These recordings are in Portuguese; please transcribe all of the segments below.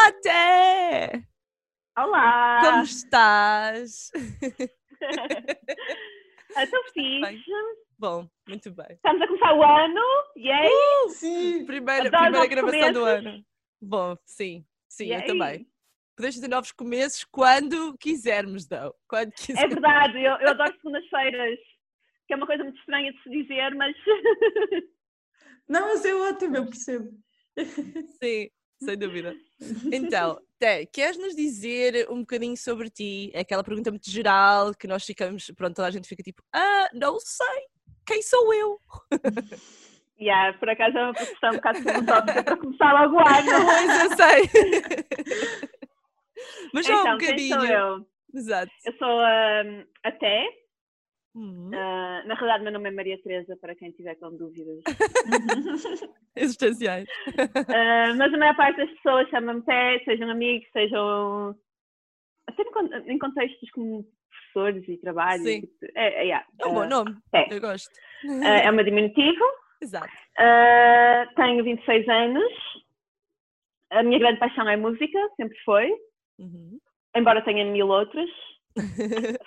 Olá, Té! Olá! Como estás? Estou fixe. Bom, muito bem. Estamos a começar o ano. Yay! Sim. Primeira, Adoro primeira novos gravação do começos. ano. Bom, sim, sim, eu Yay. também. Podemos fazer novos começos quando quisermos, não. Quando É quisermos. verdade, eu, eu adoro segundas-feiras. Que é uma coisa muito estranha de se dizer, mas Não, mas é ótimo, eu percebo. Sim, sem dúvida. Então, Té, queres nos dizer um bocadinho sobre ti? É Aquela pergunta muito geral que nós ficamos, pronto, toda a gente fica tipo, ah, não sei, quem sou eu? yeah, por acaso é uma profissão um bocado filosófica para começar logo o ano. Pois, eu sei. Mas só um Então, quem bocadinho. sou eu? Exato. Eu sou a Té. Uhum. Ah, na realidade, meu nome é Maria Teresa, para quem tiver com dúvidas. Existenciais. Ah, mas a maior parte das pessoas chama-me Té, sejam amigos, sejam. Até em con- em contextos como professores e trabalho. Sim. tipo, É, é, yeah. É um bom Ah, nome. Té. Eu gosto. Ah, é uma diminutivo. Exato. Ah, tenho 26 anos. A minha grande paixão é música, sempre foi. Uhum. Embora tenha mil outras.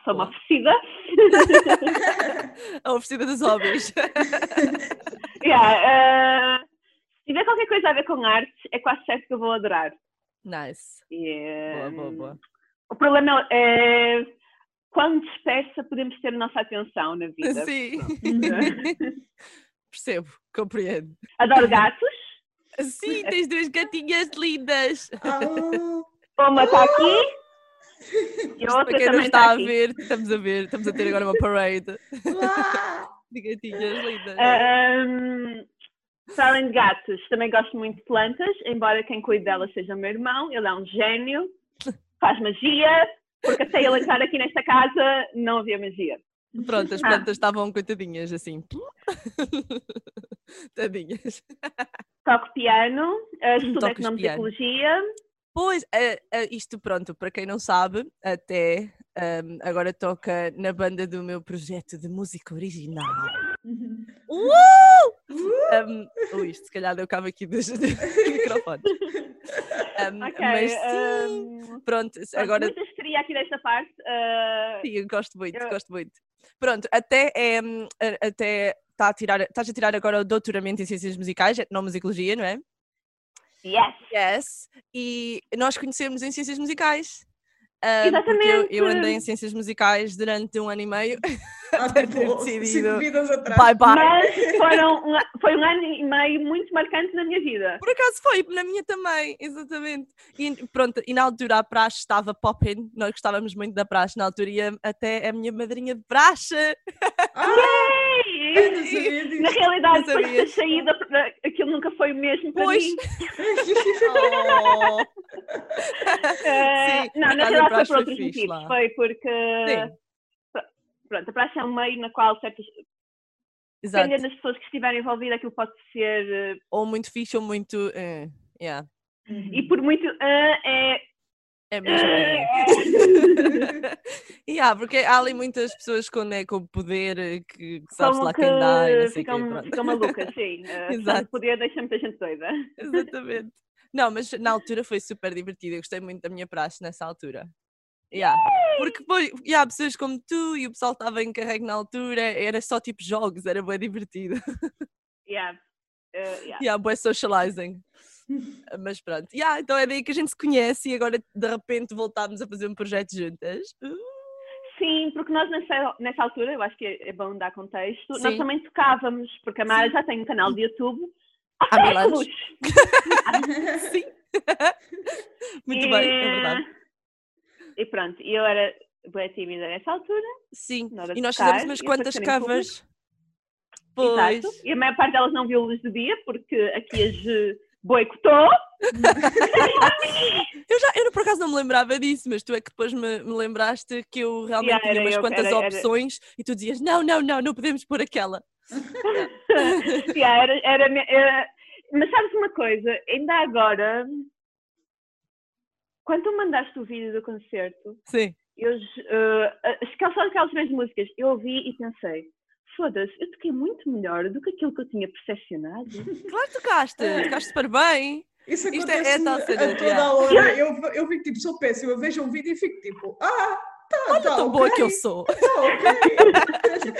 Sou uma oferecida. A oferecida dos hobbies. Yeah, ah, se tiver qualquer coisa a ver com arte, é quase certo que eu vou adorar. Nice. E, Boa, boa, boa. O problema é quão dispersa podemos ter a nossa atenção na vida. Sim. Percebo, compreendo. Adoro gatos. Sim, tens duas gatinhas lindas. Ah, Uma está aqui e a Para outra quem não está está a ver, estamos a ver, estamos a ter agora uma parade de gatinhas lindas. Para além de gatos, também gosto muito de plantas, embora quem cuide delas seja o meu irmão, ele é um gênio, faz magia, porque até ele entrar aqui nesta casa não havia magia. Pronto, as Ah. plantas estavam coitadinhas assim. Tadinhas. Toco piano, uh, estudo economicologia, Pois, eh, eh, isto pronto, para quem não sabe, até ehm, agora toca na banda do meu projeto de música original. Um, ou isto, se calhar deu cabo aqui dos, dos microfones. Um, Ok, mas sim, ahm, pronto, agora muita histeria aqui desta parte. uh, sim, eu gosto muito, eu- gosto muito. Pronto, até é, hum, até está a tirar, estás a tirar agora o doutoramento em ciências musicais, etnomusicologia, não é? Yes! Yes, e nós conhecemos em ciências musicais. Ah, porque eu, eu andei em ciências musicais durante um ano e meio. Ah, ter tipo, decidido. cinco vidas atrás. Bye bye. Mas foram um, foi um ano e meio muito marcante na minha vida. Por acaso foi, na minha também, exatamente. E pronto, e na altura a praxe estava popping, nós gostávamos muito da praxe na altura e até a minha madrinha de praxe. Ah, Na realidade, Não depois sabias. saído, aquilo nunca foi o mesmo para Pois. mim. Oh. Eh, Sim, não, na realidade foi por outros motivos. lá. Foi porque, Sim. Pronto, a praxe é um meio na qual certas, Exato. dependendo das pessoas que estiverem envolvidas, aquilo pode ser, eh, Ou muito fixe ou muito. eh, yeah. e por muito, ah, é... É mesmo. eh. yeah, porque há ali muitas pessoas com, né, com poder eh, que, que sabes como lá quem dá e não sei o quê, ficam, ficam malucas, sim. Uh, Exato. o poder deixa muita gente doida. Exatamente. Não, mas na altura foi super divertido. Eu gostei muito da minha praxe nessa altura. Yeah. Porque foi, yeah, pessoas como tu e o pessoal estava em carrego na altura, era só tipo jogos, era bem divertido. Yeah. Uh, yeah. yeah, bué socializing. Mas pronto, yeah, então é daí que a gente se conhece e agora de repente voltámos a fazer um projeto juntas. Uh, Sim, porque nós nessa, nessa altura, eu acho que é, bom dar contexto, nós Sim. também tocávamos, porque a Mara Sim. já tem um canal de YouTube há Há séculos. Sim. Muito bem, é verdade. E pronto, e eu era bem tímida nessa altura, Sim, e nós tocar fizemos umas quantas público. covers. Pois. exato, e a maior parte delas não viu luz do dia, porque aqui as boicotou. Eu já, eu por acaso não me lembrava disso, mas tu é que depois me, me lembraste que eu realmente Yeah, tinha era umas eu quantas era- era- opções e tu dizias, não, não, não, não podemos pôr aquela. Yeah, era, era, era- Mas sabes uma coisa, ainda agora, quando tu mandaste o vídeo do concerto, Sim. eu, as- só aquelas três músicas, eu ouvi e pensei, foda-se, eu toquei muito melhor do que aquilo que eu tinha percepcionado. Claro que tocaste, tocaste super bem. Isso Isto é- é acontece tal cena, a toda yeah. a hora. Eu, eu fico tipo, sou péssima, eu vejo um vídeo e fico tipo, ah, tá, tá, Tão ok, boa que eu sou. tá, ok.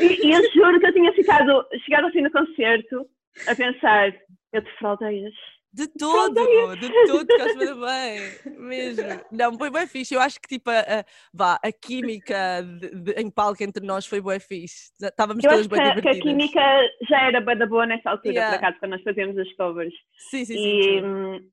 E, e eu juro que eu tinha ficado, chegado assim no concerto a pensar, eu defraudei-as. De todo, de todo, Cosma bem, mesmo. Não, foi bem fixe. Eu acho que tipo, a, a- vá, a química de- de- em palco entre nós foi bem fixe. Estávamos Eu todas acho que, bem a- que a química já era bem da boa nessa altura, Yeah. por acaso, quando nós fazíamos as covers. Sim, sim, sim. E, sim. hum,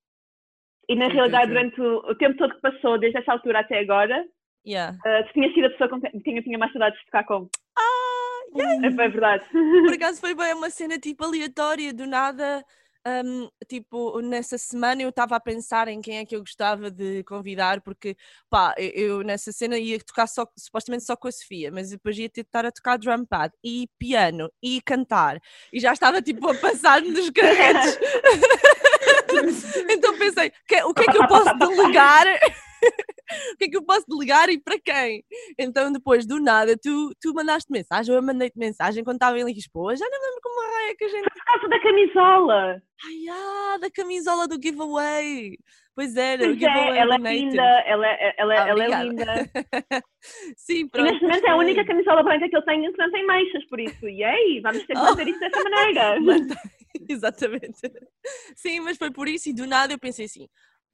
e na Sim, sim, realidade, sim. durante o, o tempo todo que passou, desde essa altura até agora, Yeah. uh, tu tinha sido a pessoa com quem eu tinha mais saudades de tocar com. Ah, É bem verdade. Por acaso foi bem uma cena tipo aleatória, do nada. Hum, tipo, nessa semana eu estava a pensar em quem é que eu gostava de convidar, porque pá, eu, nessa cena ia tocar só, supostamente só com a Sofia, mas depois ia ter de estar a tocar drum pad e piano e cantar, e já estava tipo a passar-me dos carretes. então pensei, "Que- o que é que eu posso delegar? o que é que eu posso delegar e para quem? Então depois do nada tu, tu mandaste mensagem, eu mandei-te mensagem quando estava em Lisboa, já não me lembro como raio é que a gente Por causa da camisola. Ai, ah, da camisola do giveaway. Pois era, o Pois giveaway é, ela é do Native. linda, ela, é- ela, Ah, ela é linda. Sim, E pronto. neste momento é a única camisola branca que eu tenho que não tem meixas, por isso, yay, vamos ter que Oh. manter isto dessa maneira. Exatamente. Sim, mas foi por isso e do nada eu pensei assim,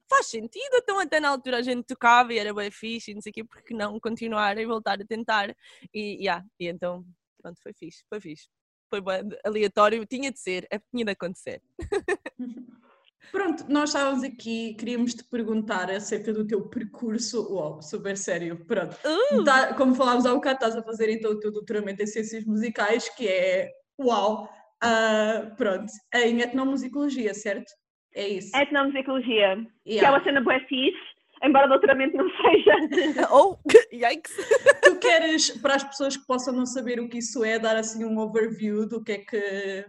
faz sentido, então até na altura a gente tocava e era bem fixe e não sei o quê, porque não continuar e voltar a tentar. E, yeah, e então, pronto, foi fixe, foi fixe. Foi bem aleatório, tinha de ser, é, tinha de acontecer. Pronto, nós estávamos aqui, queríamos te perguntar acerca do teu percurso. Uau, super sério. Pronto. Uh, Tá- como falámos há bocado, estás a fazer então o teu doutoramento em Ciências Musicais, que é uau! Ah, pronto, em etnomusicologia, certo? É isso. Etnomusicologia, que é Yeah. uma cena bué fixe, embora doutoramento não seja. oh, yikes! Tu queres, para as pessoas que possam não saber o que isso é, dar assim um overview do que é que,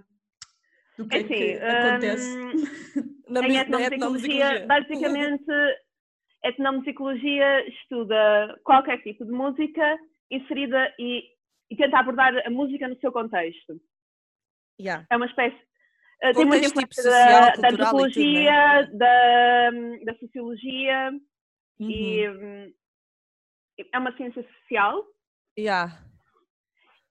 do que, É é que assim, acontece? Na, em etnomusicologia, etnomusicologia. basicamente, etnomusicologia estuda qualquer tipo de música inserida e, e tenta abordar a música no seu contexto. Yeah. É uma espécie. Uh, tem muita tipo, influência social, da, da tudo, antropologia, né? da, da sociologia Uhum. e hum, é uma ciência social. Yeah.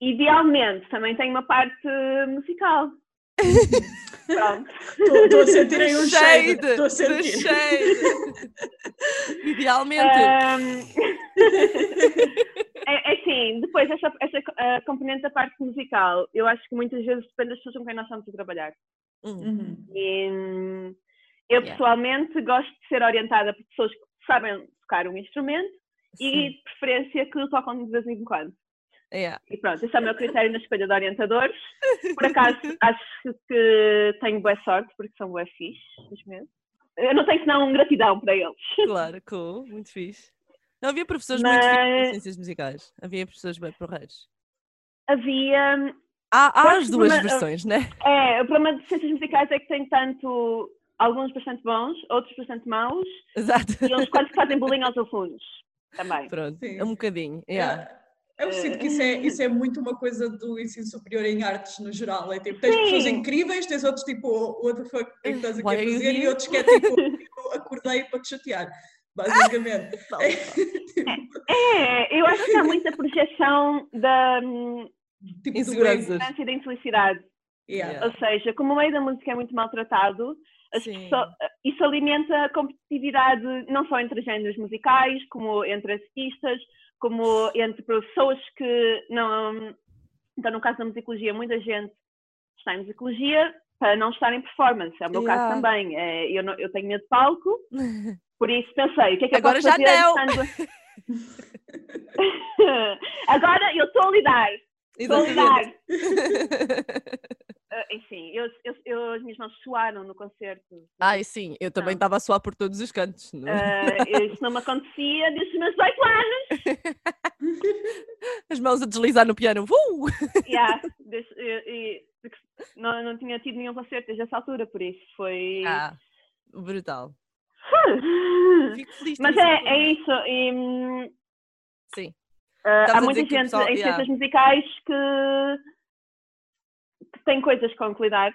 Idealmente também tem uma parte musical. Pronto. Estou a sentir aí um shade. Estou a sentir. shade. Idealmente. Um, é, é assim, depois essa, essa uh, componente da parte musical, eu acho que muitas vezes depende das pessoas com quem nós estamos a trabalhar. Hum, Uhum. E, eu Yeah. pessoalmente gosto de ser orientada por pessoas que sabem tocar um instrumento e sim. de preferência que tocam de vez em quando. Yeah. E pronto, esse é o meu critério na escolha de orientadores. Por acaso, acho que tenho boa sorte, porque são boa fixe, mesmo. Eu não tenho senão gratidão para eles. Claro, cool, muito fixe. Não havia professores muito fixos em Mas- ciências musicais. Havia professores bem porreiros. Havia. Há, há Pois, as duas mas- versões, né? É, o problema de ciências musicais é que tem tanto. Alguns bastante bons, outros bastante maus, Exato. e uns quantos que fazem bullying aos alunos também. Pronto, Sim. é um bocadinho. Yeah. É, Eu sinto que isso é, isso é muito uma coisa do ensino superior em artes no geral. É tipo, tens Sim. pessoas incríveis, tens outros tipo, what the fuck, o que é que estás aqui Why a fazer? E outros que é tipo, eu acordei para te chatear, basicamente. É, tipo, É, eu acho que há muita projeção da hum, tipo ego. ignorância e da infelicidade. Yeah. Ou seja, como o meio da música é muito maltratado, pessoas- isso alimenta a competitividade não só entre géneros musicais, como entre artistas, como entre pessoas que não. Então, no caso da musicologia, muita gente está em musicologia para não estar em performance. É o meu Yeah. caso também. É, eu, não- eu tenho medo de palco, por isso pensei, o que é que eu Agora posso já fazer? estando- Agora eu estou a lidar. Estou a lidar. Ah, enfim, eu, eu, eu- as minhas mãos suaram no concerto. Ai, sim, eu também estava a suar por todos os cantos. não? Ah, isso não me acontecia desde os meus 18 anos. As mãos a deslizar no piano. Uh! Yeah, e- e- porque não, não tinha tido nenhum concerto desde essa altura, por isso foi. Ah, brutal. Fico feliz. Mas é, é isso. e, hum, Sim. Estavas há muita gente pessoal- em yeah. ciências musicais que, que tem coisas com cuidar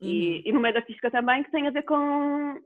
e, e no meio da artística também, que tem a ver com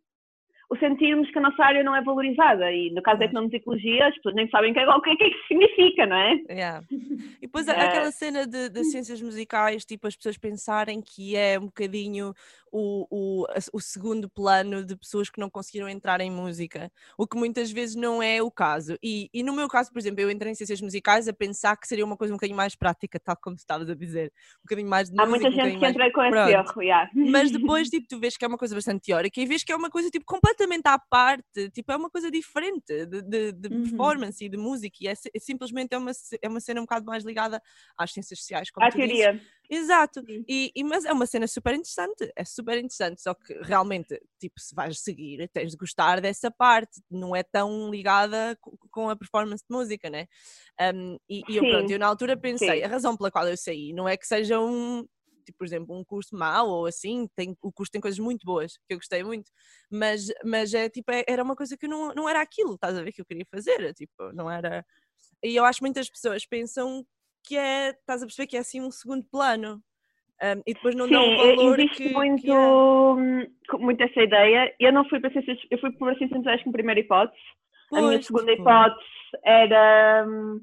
o sentirmos que a nossa área não é valorizada. E no caso da etnomusicologia, as pessoas nem sabem o que, é, o que é que isso significa, não é? Yeah. E depois há aquela cena de, de ciências musicais, tipo, as pessoas pensarem que é um bocadinho o, o, o segundo plano de pessoas que não conseguiram entrar em música, o que muitas vezes não é o caso. E, e no meu caso, por exemplo, eu entrei em ciências musicais a pensar que seria uma coisa um bocadinho mais prática, tal como estavas a dizer, um bocadinho mais de Há música, muita um gente que bocadinho entra com esse erro, yeah. Mas depois, tipo, tu vês que é uma coisa bastante teórica e vês que é uma coisa, tipo, completamente à parte, tipo, é uma coisa diferente de, de, de Uhum. performance e de música e é, é simplesmente é uma, é uma cena um bocado mais ligada às ciências sociais, como à tu dizes. Exato, e, e- mas é uma cena super interessante, é super interessante, só que realmente, tipo, se vais seguir, tens de gostar dessa parte, não é tão ligada co- com a performance de música, né? Um, e, e eu, pronto, eu na altura pensei, sim. a razão pela qual eu saí não é que seja um, tipo, por exemplo, um curso mau ou assim, tem, o curso tem coisas muito boas, que eu gostei muito, mas, mas é, tipo, é- era uma coisa que não, não era aquilo, estás a ver, que eu queria fazer, tipo, não era... E eu acho que muitas pessoas pensam que é, estás a perceber que é assim um segundo plano. um, e depois não Sim, o valor existe que, muito, que é. muito essa ideia. Eu não fui para ciências, eu fui para ciências sociais como primeira hipótese. a minha Pois, segunda tipo, hipótese era. hum,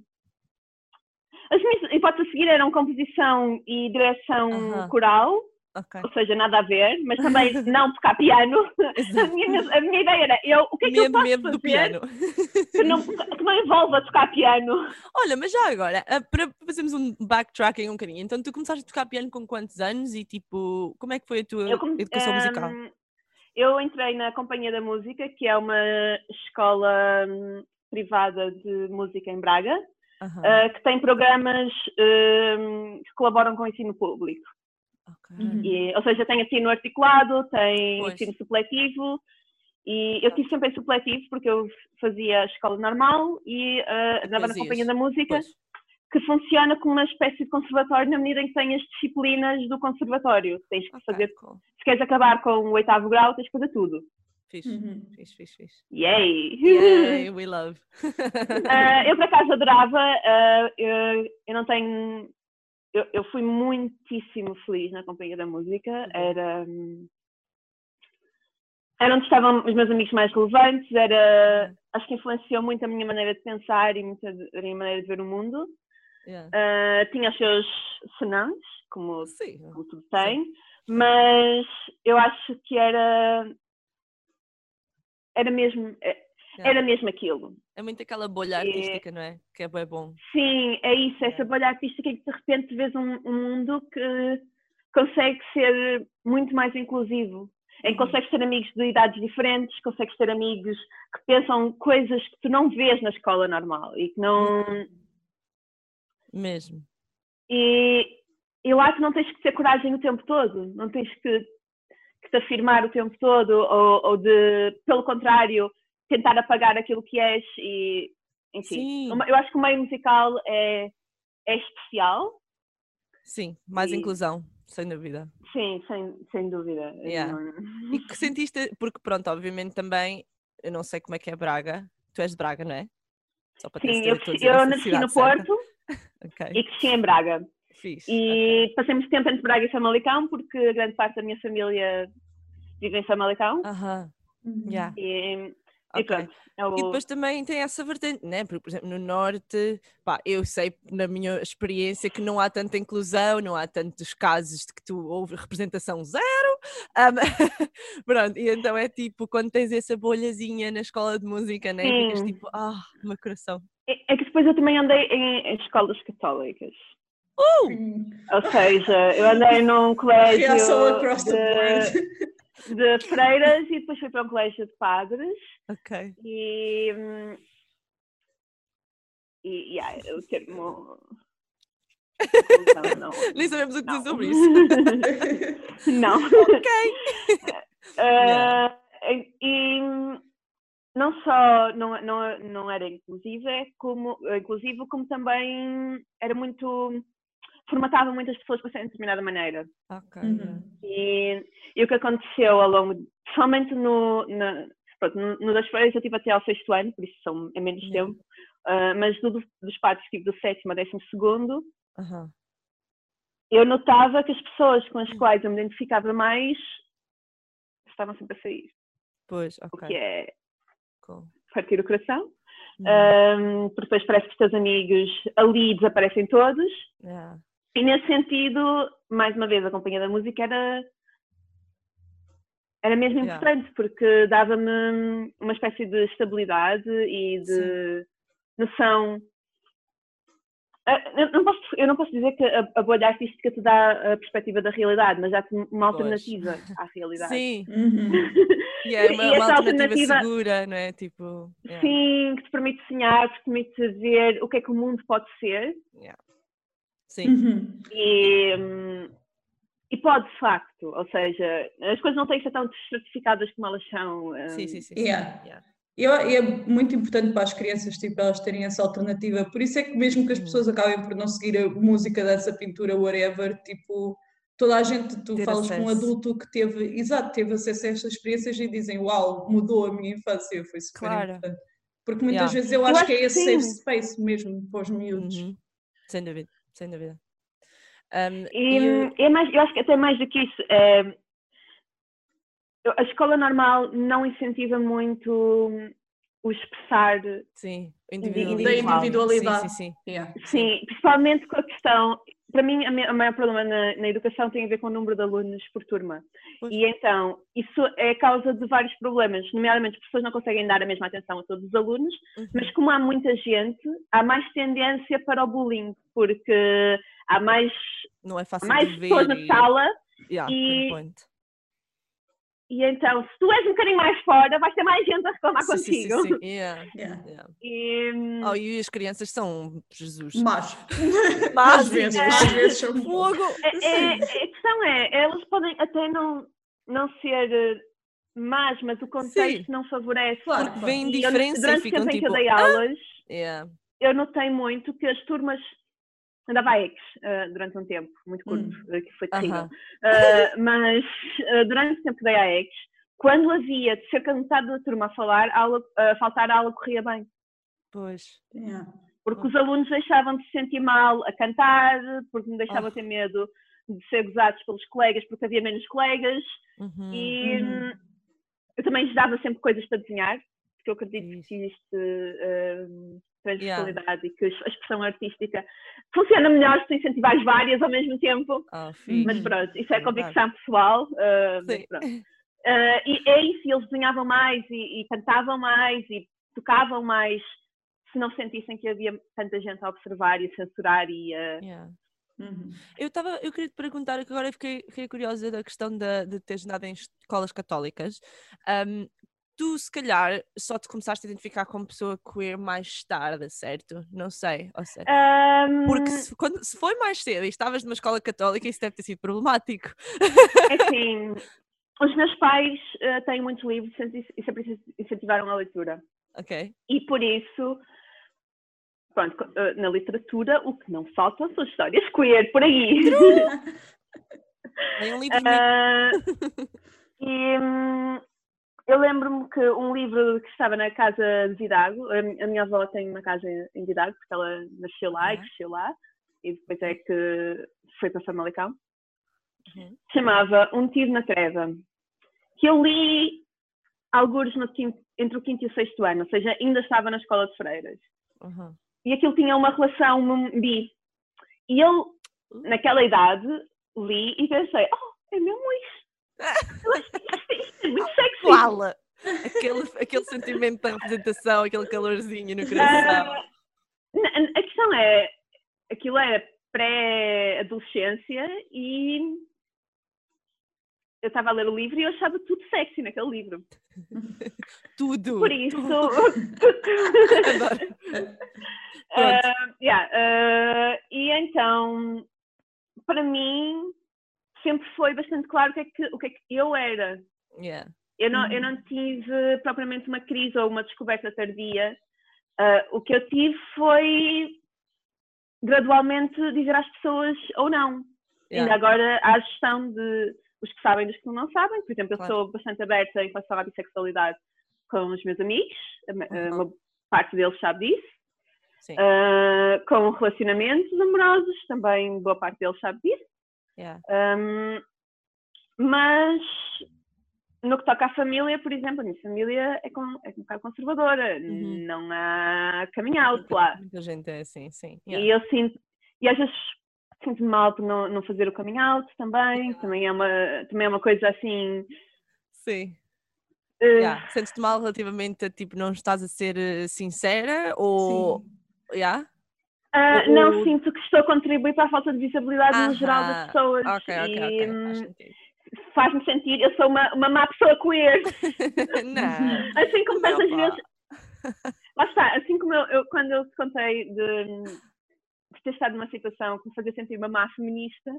As minhas hipóteses a seguir eram composição e direção Aham. coral, ok, ou seja, nada a ver, mas também não tocar piano. A minha, a minha ideia era, eu, o que é que eu Medo, posso medo do fazer piano. que não, que não envolva tocar piano? Olha, mas já agora, ah, para fazermos um backtracking um bocadinho, então tu começaste a tocar piano com quantos anos e tipo, como é que foi a tua Eu, come- educação musical? hum, eu entrei na Companhia da Música, que é uma escola hum, privada de música em Braga, Aham, uh, que tem programas hum, que colaboram com o ensino público. Ok. Uhum. E, ou seja, tem ensino articulado, tem Pois. ensino supletivo, e eu tive sempre em supletivo porque eu fazia a escola normal e uh, andava na Companhia da Música, Pois, que funciona como uma espécie de conservatório na medida em que tem as disciplinas do conservatório. Tens que ok, fazer, cool. se queres acabar com o oitavo grau, tens que fazer tudo. Fixe, Uhum. fixe, fixe, fixe. Yay! Yay, we love. Ah, eu por acaso adorava, ah, eu, eu não tenho. Eu, eu fui muitíssimo feliz na Companhia da Música. bom. Era. hum, Era onde estavam os meus amigos mais relevantes, era. Acho que influenciou muito a minha maneira de pensar e muito a minha maneira de ver o mundo. Yeah. Ah, tinha os seus senãos, como, Sim, como tudo tem, mas eu acho que era. Era mesmo. Era mesmo aquilo. É muito aquela bolha E- artística, não é? Que é bem bom. Sim, é isso, essa É. bolha artística em que de repente vês um, um mundo que consegue ser muito mais inclusivo, em que Uhum. consegues ter amigos de idades diferentes, consegues ter amigos que pensam coisas que tu não vês na escola normal e que não. Mesmo. E, e lá tu não tens que ter coragem o tempo todo, não tens que, que te afirmar o tempo todo ou, ou de, pelo contrário, tentar apagar aquilo que és e enfim. Sim. Eu acho que o meio musical é, é especial, Sim, mais E- inclusão, sem dúvida. sim, sem, sem dúvida. Yeah. Não- E que sentiste, porque pronto, obviamente também, eu não sei como é que é Braga, tu és de Braga, não é? Só para ter Sim, eu, eu nasci no certa. Porto Ok, e cresci em Braga. fixe. E passei muito tempo entre Braga e Famalicão, porque grande parte da minha família vive em Famalicão. ok. Aham, Uhum. yeah, E, e ok. pronto. é o- E depois também tem essa vertente, né? Porque, por exemplo, no Norte, pá, eu sei na minha experiência que não há tanta inclusão, não há tantos casos de que tu houve representação zero. Ahm, pronto, e então é tipo, quando tens essa bolhazinha na escola de música, né? Ficas Sim. tipo, ah, meu coração. É é que depois eu também andei em, em escolas católicas. Hum. Ou seja, eu andei num colégio Reação across the board. De, freiras e depois fui para um colégio de padres Ok. e, hum, e yeah, o termo inclusão, não, Nem sabemos o que dizer não. sobre isso. não. ok. Ah, e- e não só não, não, não era inclusiva, como, inclusivo, como também era muito formatava muitas pessoas para serem de determinada maneira. Ok. Uhum. E, e o que aconteceu ao longo, somente no, na, pronto, no, no das feiras eu tive até ao sexto ano, por isso são, é menos Yeah. tempo, ah, mas do, dos padres tive do sétimo ao décimo segundo, Aham. eu notava que as pessoas com as quais eu me identificava mais estavam sempre a sair. Pois, O ok. que é cool. partir o coração. Uhum. Um, porque depois parece que os teus amigos ali desaparecem todos. Yeah. E nesse sentido, mais uma vez, a companhia da música era, era mesmo Yeah. importante, porque dava-me uma espécie de estabilidade e de noção. Ah, Eu não, posso, eu não posso dizer que a, a bolha artística te dá a perspectiva da realidade, mas dá-te uma alternativa à realidade. Sim, Uhum. e é uma, E uma essa alternativa, alternativa- segura, não é? Tipo, yeah. Sim, que te permite sonhar, que te permite ver o que é que o mundo pode ser Sim, Uhum. e, hum, e pode de facto, ou seja, as coisas não têm que ser tão estratificadas como elas são. hum, sim, sim, sim. sim. Yeah. Yeah. Eu- é muito importante para as crianças, tipo, elas terem essa alternativa. Por isso é que mesmo que as Uhum. pessoas acabem por não seguir a música, dança, pintura, whatever, tipo, toda a gente, tu Ter falas com um acesso. adulto que teve, exato, teve acesso a estas experiências e dizem, uau, mudou a minha infância, foi super Claro. importante. Porque muitas Yeah. vezes eu Eu acho acho que é esse sim. safe space mesmo para os miúdos. Uhum. Sem dúvida, sem dúvida. Um, E, e hum, é mais, eu acho que até mais do que isso, é, eu- a escola normal não incentiva muito o expressar, sim, o Da individualidade. Sim, sim, sim. Yeah. sim, principalmente com a questão, para mim o maior problema na, na educação tem a ver com o número de alunos por turma. Pois. E então, isso é causa de vários problemas, nomeadamente as pessoas não conseguem dar a mesma atenção a todos os alunos, Uhum. mas como há muita gente, há mais tendência para o bullying, porque há mais, Não é fácil mais pessoas na e- sala Yeah, e-. e então, se tu és um bocadinho mais fora, vais ter mais gente a reclamar Sim, sim, sim, contigo. sim. Yeah, Yeah. yeah. E, Oh, e as crianças são Jesus. Mas, Mas, às vezes, é. às vezes são. Fogo! é- é- a questão é, elas podem até não, não ser eh, más, mas o contexto Sim. não favorece. Claro, porque- Vem e eu, diferença e durante o ficam tempo em que tipo. eu dei "Ah!" aulas, Yeah. eu notei muito que as turmas andava a ex eh, durante um tempo, muito curto, Hum. eh, que foi terrível. Aham. Uh, mas uh, durante o tempo que dei à ex, quando havia cerca de metade da turma a falar, a aula, a faltar a aula corria bem. Pois. Yeah. Porque os alunos deixavam de se sentir mal a cantar, porque não deixavam Ah. de ter medo de ser gozados pelos colegas, porque havia menos colegas. Uhum. E Uhum. hum, eu também lhes dava sempre coisas para desenhar, porque eu acredito Isso. que existe hum, transversalidade e que a expressão artística funciona melhor se tu incentivares várias ao mesmo tempo. Oh, Mas fixe. pronto, isso é convicção pessoal. uh, mas Sim. pronto. Uh, e é isso, eles desenhavam mais e, e cantavam mais e tocavam mais se não sentissem que havia tanta gente a observar e a censurar e a... Yeah. Uhum. Eu, estava, eu queria te perguntar, que agora eu fiquei, fiquei curiosa da questão da- de teres andado em escolas católicas. Ahm, tu, se calhar, só te começaste a identificar como pessoa queer mais tarde, certo? Não sei. Ou seja, Um, porque se, quando, se foi mais cedo e estavas numa escola católica, isso deve ter sido problemático. é assim, os meus pais uh, têm muitos livros e sempre incentivaram a leitura. Ok. E por isso, pronto, uh, na literatura, o que não faltam são histórias queer por aí. Tem um livro. Ah, e hum, eu lembro-me que um livro que estava na casa de Vidago, a mi- a minha avó tem uma casa em Vidago, porque ela nasceu lá e Uhum. cresceu lá, e depois é que foi para Famalicão, Uhum. chamava Um Tiro na Treva, que eu li alguns entre o quinto e o sexto ano, ou seja, ainda estava na escola de freiras. Uhum. E aquilo tinha uma relação bi. E eu, naquela idade, li e pensei, oh, é mesmo isto. Que isto é muito sexy. Aquele, aquele sentimento da representação, aquele calorzinho no coração. N- a questão é, aquilo era pré-adolescência e eu estava a ler o livro e eu achava tudo sexy naquele livro. Tudo! Por isso, Adoro. Ah, yeah, ah, e então, para mim, sempre foi bastante claro o que é que, o que, é que eu era. Yeah. Eu não, eu Uhum. não tive propriamente uma crise ou uma descoberta tardia. Ah, o que eu tive foi gradualmente dizer às pessoas ou não. Ainda Yeah. agora há a gestão de os que sabem dos que não sabem. Por exemplo, eu Claro. sou bastante aberta em relação à bissexualidade com os meus amigos. Uhum. Uma parte deles sabe disso. Ah, com relacionamentos amorosos, também boa parte deles sabe disso. Yeah. Um, mas no que toca à família, por exemplo, a minha família é, com, é um bocado conservadora, Uhum. não há coming out lá. Muita gente é assim, sim. E Yeah. eu sinto, e às vezes sinto-me mal por não, não fazer o coming out também, também é uma, também é uma coisa assim. Sim. eh, Yeah. Sentes-te mal relativamente a tipo, não estás a ser eh, sincera ou. Yeah? Ah, ou- não sinto que estou a contribuir para a falta de visibilidade no geral das pessoas. Ok, ok, e hum, Faz sentido. faz-me sentir, eu sou uma, uma má pessoa queer. não. Assim como Também, tantas vezes. Lá está, assim como eu, eu- quando eu te contei de, de ter estado numa situação que me fazia sentir uma má feminista,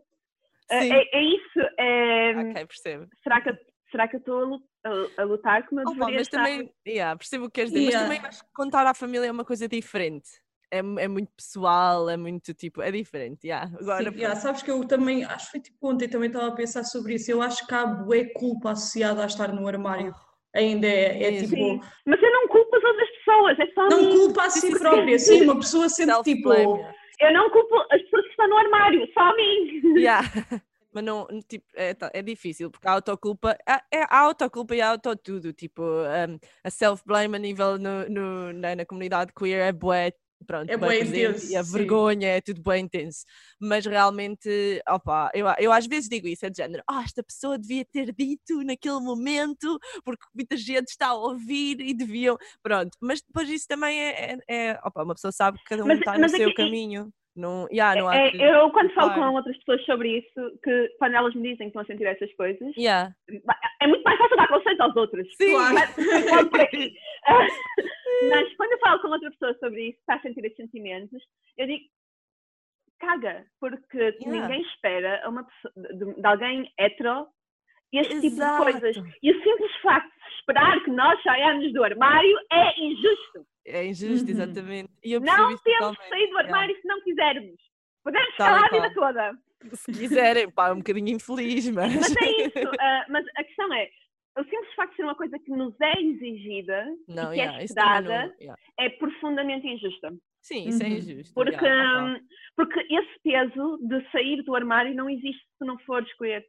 Sim. é, é isso. É, Ok, percebo. será, que, eu- será que eu estou a lu- a, a lutar como eu Opa, deveria mas estar? também, yeah, percebo o que queres dizer, Yeah. mas também acho que contar à família é uma coisa diferente. É, é muito pessoal, é muito tipo, é diferente. Yeah. Agora, Sim, yeah, sabes que eu também, acho que foi tipo ontem, também estava a pensar sobre isso. Eu acho que há bué culpa associada a estar no armário. Ainda é, é tipo, Sim, mas eu não culpo as outras pessoas, é só a não mim. culpa a si sim. própria. Sim, uma pessoa sente tipo. Eu não culpo as pessoas que estão no armário, só a mim. Yeah. Mas não, tipo, é, tá- é difícil, porque a autoculpa, é, é a autoculpa e a auto tudo, tipo, um, a self-blame a nível no, no- na, na comunidade queer é bué, pronto, É presente, intenso, e a sim. vergonha é tudo bem intenso, mas realmente, opa, eu, eu às vezes digo isso, é de género, ah, esta pessoa devia ter dito naquele momento, porque muita gente está a ouvir e deviam, pronto, mas depois isso também é, é, é opa, uma pessoa sabe que cada um Mas- está no seu aqui- caminho, não, yeah, não há É, que eu, quando falo culpar. com outras pessoas sobre isso, que quando elas me dizem que estão a sentir essas coisas, Yeah. é muito mais fácil dar conceito aos outros. Sim. Claro. Mas, mas quando eu falo com outra pessoa sobre isso, está a sentir esses sentimentos, eu digo, caga, porque Yeah. ninguém espera uma pessoa, de, de alguém hetero este tipo de Exato. coisas. E o simples facto de esperar que nós saiamos do armário é injusto. É injusto, Uhum. exatamente. E Não temos que sair do armário se não quisermos. Podemos ficar lá a vida toda. Yeah. Se quiserem, pá, é um bocadinho infeliz, mas. Mas é isso. ah, mas a questão é, o simples facto de ser uma coisa que nos é exigida Não, e que é yeah, também esperada não. yeah. é profundamente injusta. Sim, isso é Uhum. injusto. Porque, yeah, porque esse peso de sair do armário não existe se não for escolher.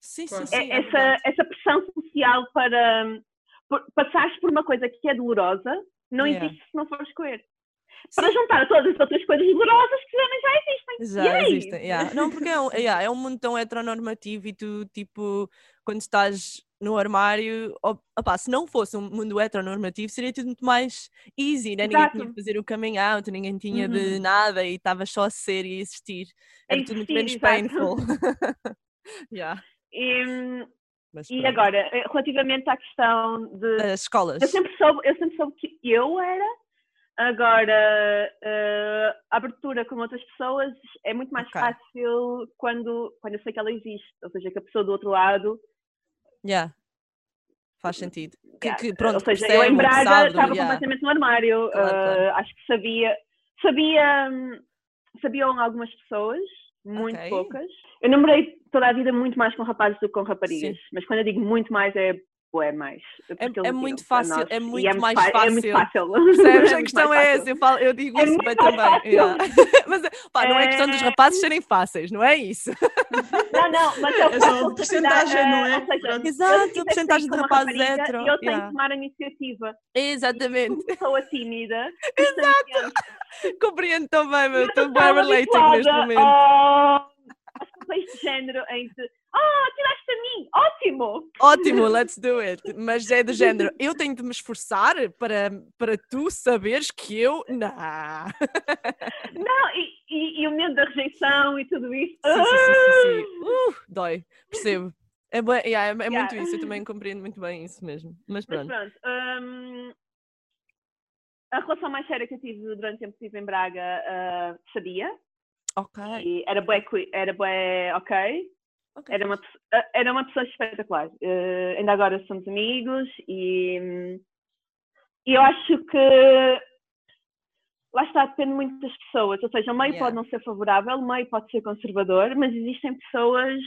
Sim, sim, sim. É- é essa, essa pressão social para por, passares por uma coisa que é dolorosa não existe se não for escolher. Para juntar todas as outras coisas dolorosas que também já existem. Já aí? existem. yeah. Não, porque é um, yeah, é um mundo tão heteronormativo e tu, tipo, quando estás no armário, op- opá, se não fosse um mundo heteronormativo, seria tudo muito mais easy, né? Ninguém tinha de fazer o coming out, ninguém tinha de Uhum. nada e estavas só a ser e a existir. Era tudo muito menos exato. painful. yeah. E, e agora, eh, relativamente à questão de As escolas. Eu sempre soube, eu sempre soube que eu era. Agora, eh, a abertura com outras pessoas é muito mais Ok. fácil quando, quando eu sei que ela existe. Ou seja, que a pessoa do outro lado. Yeah. Faz sentido. Que, yeah, que, pronto, ou seja, percebe, eu em que Braga estava yeah. completamente no armário. Claro, claro. eh, acho que sabia. Sabia. hum, Sabiam algumas pessoas, muito Ok. poucas. Eu namorei toda a vida muito mais com rapazes do que com raparigas. Sim. Mas quando eu digo muito mais, é. É mais. É- é eles muito fácil- é muito mais fa- É muito fácil. fácil. Percebes? É A questão é fácil. essa, eu, falo, eu digo É isso bem também. fácil. yeah. Mas pá, não é questão dos É- rapazes serem fáceis, não é isso? Não, não, mas eu É só faço a porcentagem, não é? Ou seja. Exato, a porcentagem de rapazes hetero, E eu tenho yeah. que tomar a iniciativa. Exatamente. Como pessoa tímida. Exato. Compreendo também, meu. Estou bem relating neste momento. papéis de género em Ah, tiraste a mim! Ótimo! Ótimo, let's do it. Mas é do género, eu tenho de me esforçar para, para tu saberes que eu. Não. Não, e, e, e o medo da rejeição e tudo isso. Sim, sim, sim, sim, sim. Uh, dói, percebo. É, bué- yeah, é, é Yeah. muito isso, eu também compreendo muito bem isso mesmo. Mas Mas pronto. pronto. hum, a relação mais séria que eu tive durante o tempo que estive em Braga ah, sabia. Ok. E era bué, era bué ok. Ok. Era uma, ah, era uma pessoa espetacular. Eh, ainda agora somos amigos e, e eu acho que lá está, depende muito das pessoas. Ou seja, o meio Yeah. pode não ser favorável, o meio pode ser conservador, mas existem pessoas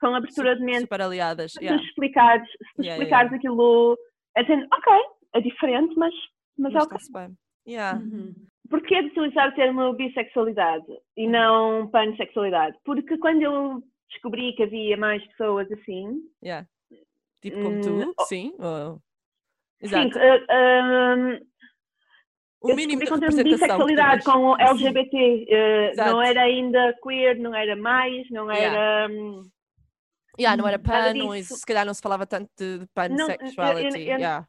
com abertura de mente. Super aliadas. Se tu Yeah. explicares, se tu Yeah, yeah, explicares aquilo, é dizendo, ok, é diferente, mas, mas é Mas ok. está-se bem. Yeah. Uhum. Porquê de utilizar o termo bissexualidade e não pansexualidade? Porque quando eu descobri que havia mais pessoas assim. Yeah. Tipo como Hum, tu, oh. sim. ou- Sim, Exato. eh, ehm, O eu mínimo de representação. tinhas. com o LGBT. eh, Exato. não era ainda queer, não era mais, não Yeah. era. hum, Yeah, não era pan, não, se calhar não se falava tanto de Não, eu- pansexuality. eu- eu- yeah.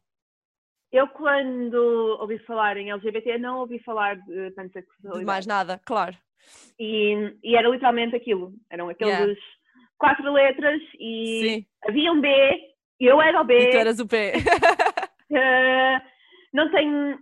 Eu, quando ouvi falar em LGBT, não ouvi falar de De pansexualidade. mais nada, claro. E, e era literalmente aquilo. Eram aqueles Yeah. quatro letras e Sim. havia um B, eu era o B. E tu eras o P. eh, não tenho.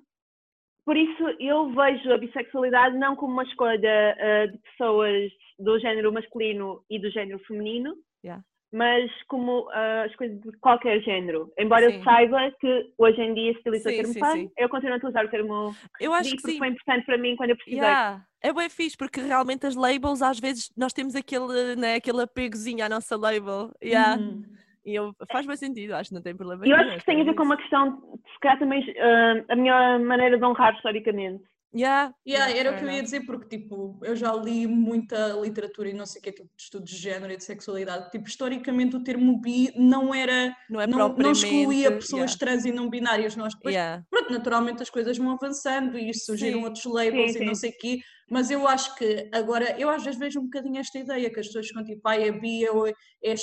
Por isso, eu vejo a bissexualidade não como uma escolha eh, de pessoas do género masculino e do género feminino, Yeah. Mas como eh, a escolha de qualquer género. Embora Sim. eu saiba que hoje em dia se utiliza Sim, o termo sim, sim. eu continuo a usar o termo Eu acho que porque foi importante para mim quando eu precisei. Yeah. É bem fixe, porque realmente as labels, às vezes, nós temos aquele, né, aquele apegozinho à nossa label. Yeah. Uhum. E eu, faz bem sentido, acho que não tem problema eu acho que tem a ver com uma questão, se calhar também eh, a minha maneira de honrar historicamente. Yeah. Yeah, yeah, era o que eu ia dizer, porque tipo, eu já li muita literatura e não sei o que, tipo, de estudos de género e de sexualidade. Tipo, historicamente o termo bi não era, Não é não, não excluía pessoas yeah. trans e não binárias. Nós depois, pronto, naturalmente as coisas vão avançando e surgiram Sim. outros labels Sim, e não sei o quê, mas eu acho que agora, eu às vezes vejo um bocadinho esta ideia que as pessoas ficam tipo, ai, é bi ou é, é,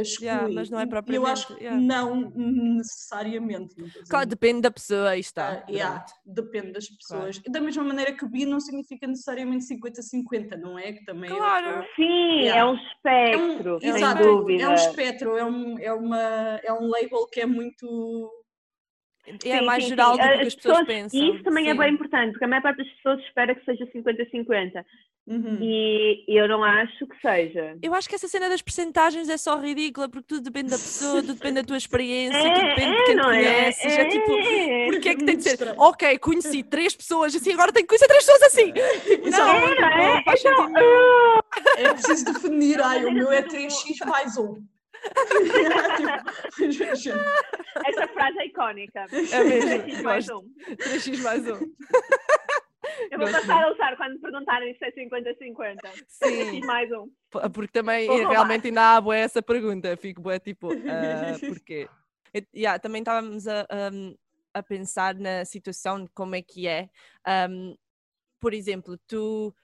é. Yeah, mas não é E eu acho propriamente, que yeah. não necessariamente. não a Claro, depende da pessoa, aí está. ah, yeah, depende das pessoas. E da mesma maneira que bi não significa necessariamente 50-50, não é? Que também é Claro. outra- Sim, Yeah. é um É um, espectro, sem exato, dúvida. é um espectro, é um, é, uma, é um label que é muito. É Sim, mais sim, geral sim. do que As as pessoas pensam. E isso também é bem importante, porque a maior parte das pessoas espera que seja 50-50. Uhum. E eu não acho que seja. Eu acho que essa cena das percentagens é só ridícula, porque tudo depende da pessoa, tudo depende da tua experiência, tudo depende de quem te não é? conheces. É, tipo, É. Porquê é que tem de ser? estranho. Ok, conheci três pessoas assim, agora tenho que conhecer três pessoas assim. Tipo, não, É, não faz sentido nenhum. É preciso definir, ai, o meu é 3x mais 1. tipo, Essa frase é icónica. É mesmo, Três mais gosto. um. 3x mais um. Eu vou passar a usar quando me perguntarem se é 50-50. Sim. Mais um. P- Porque também realmente ainda há bué essa pergunta. Fico bué tipo, ah, porquê? Yeah, também estávamos a, um, a pensar na situação de como é que é. um, por exemplo, tu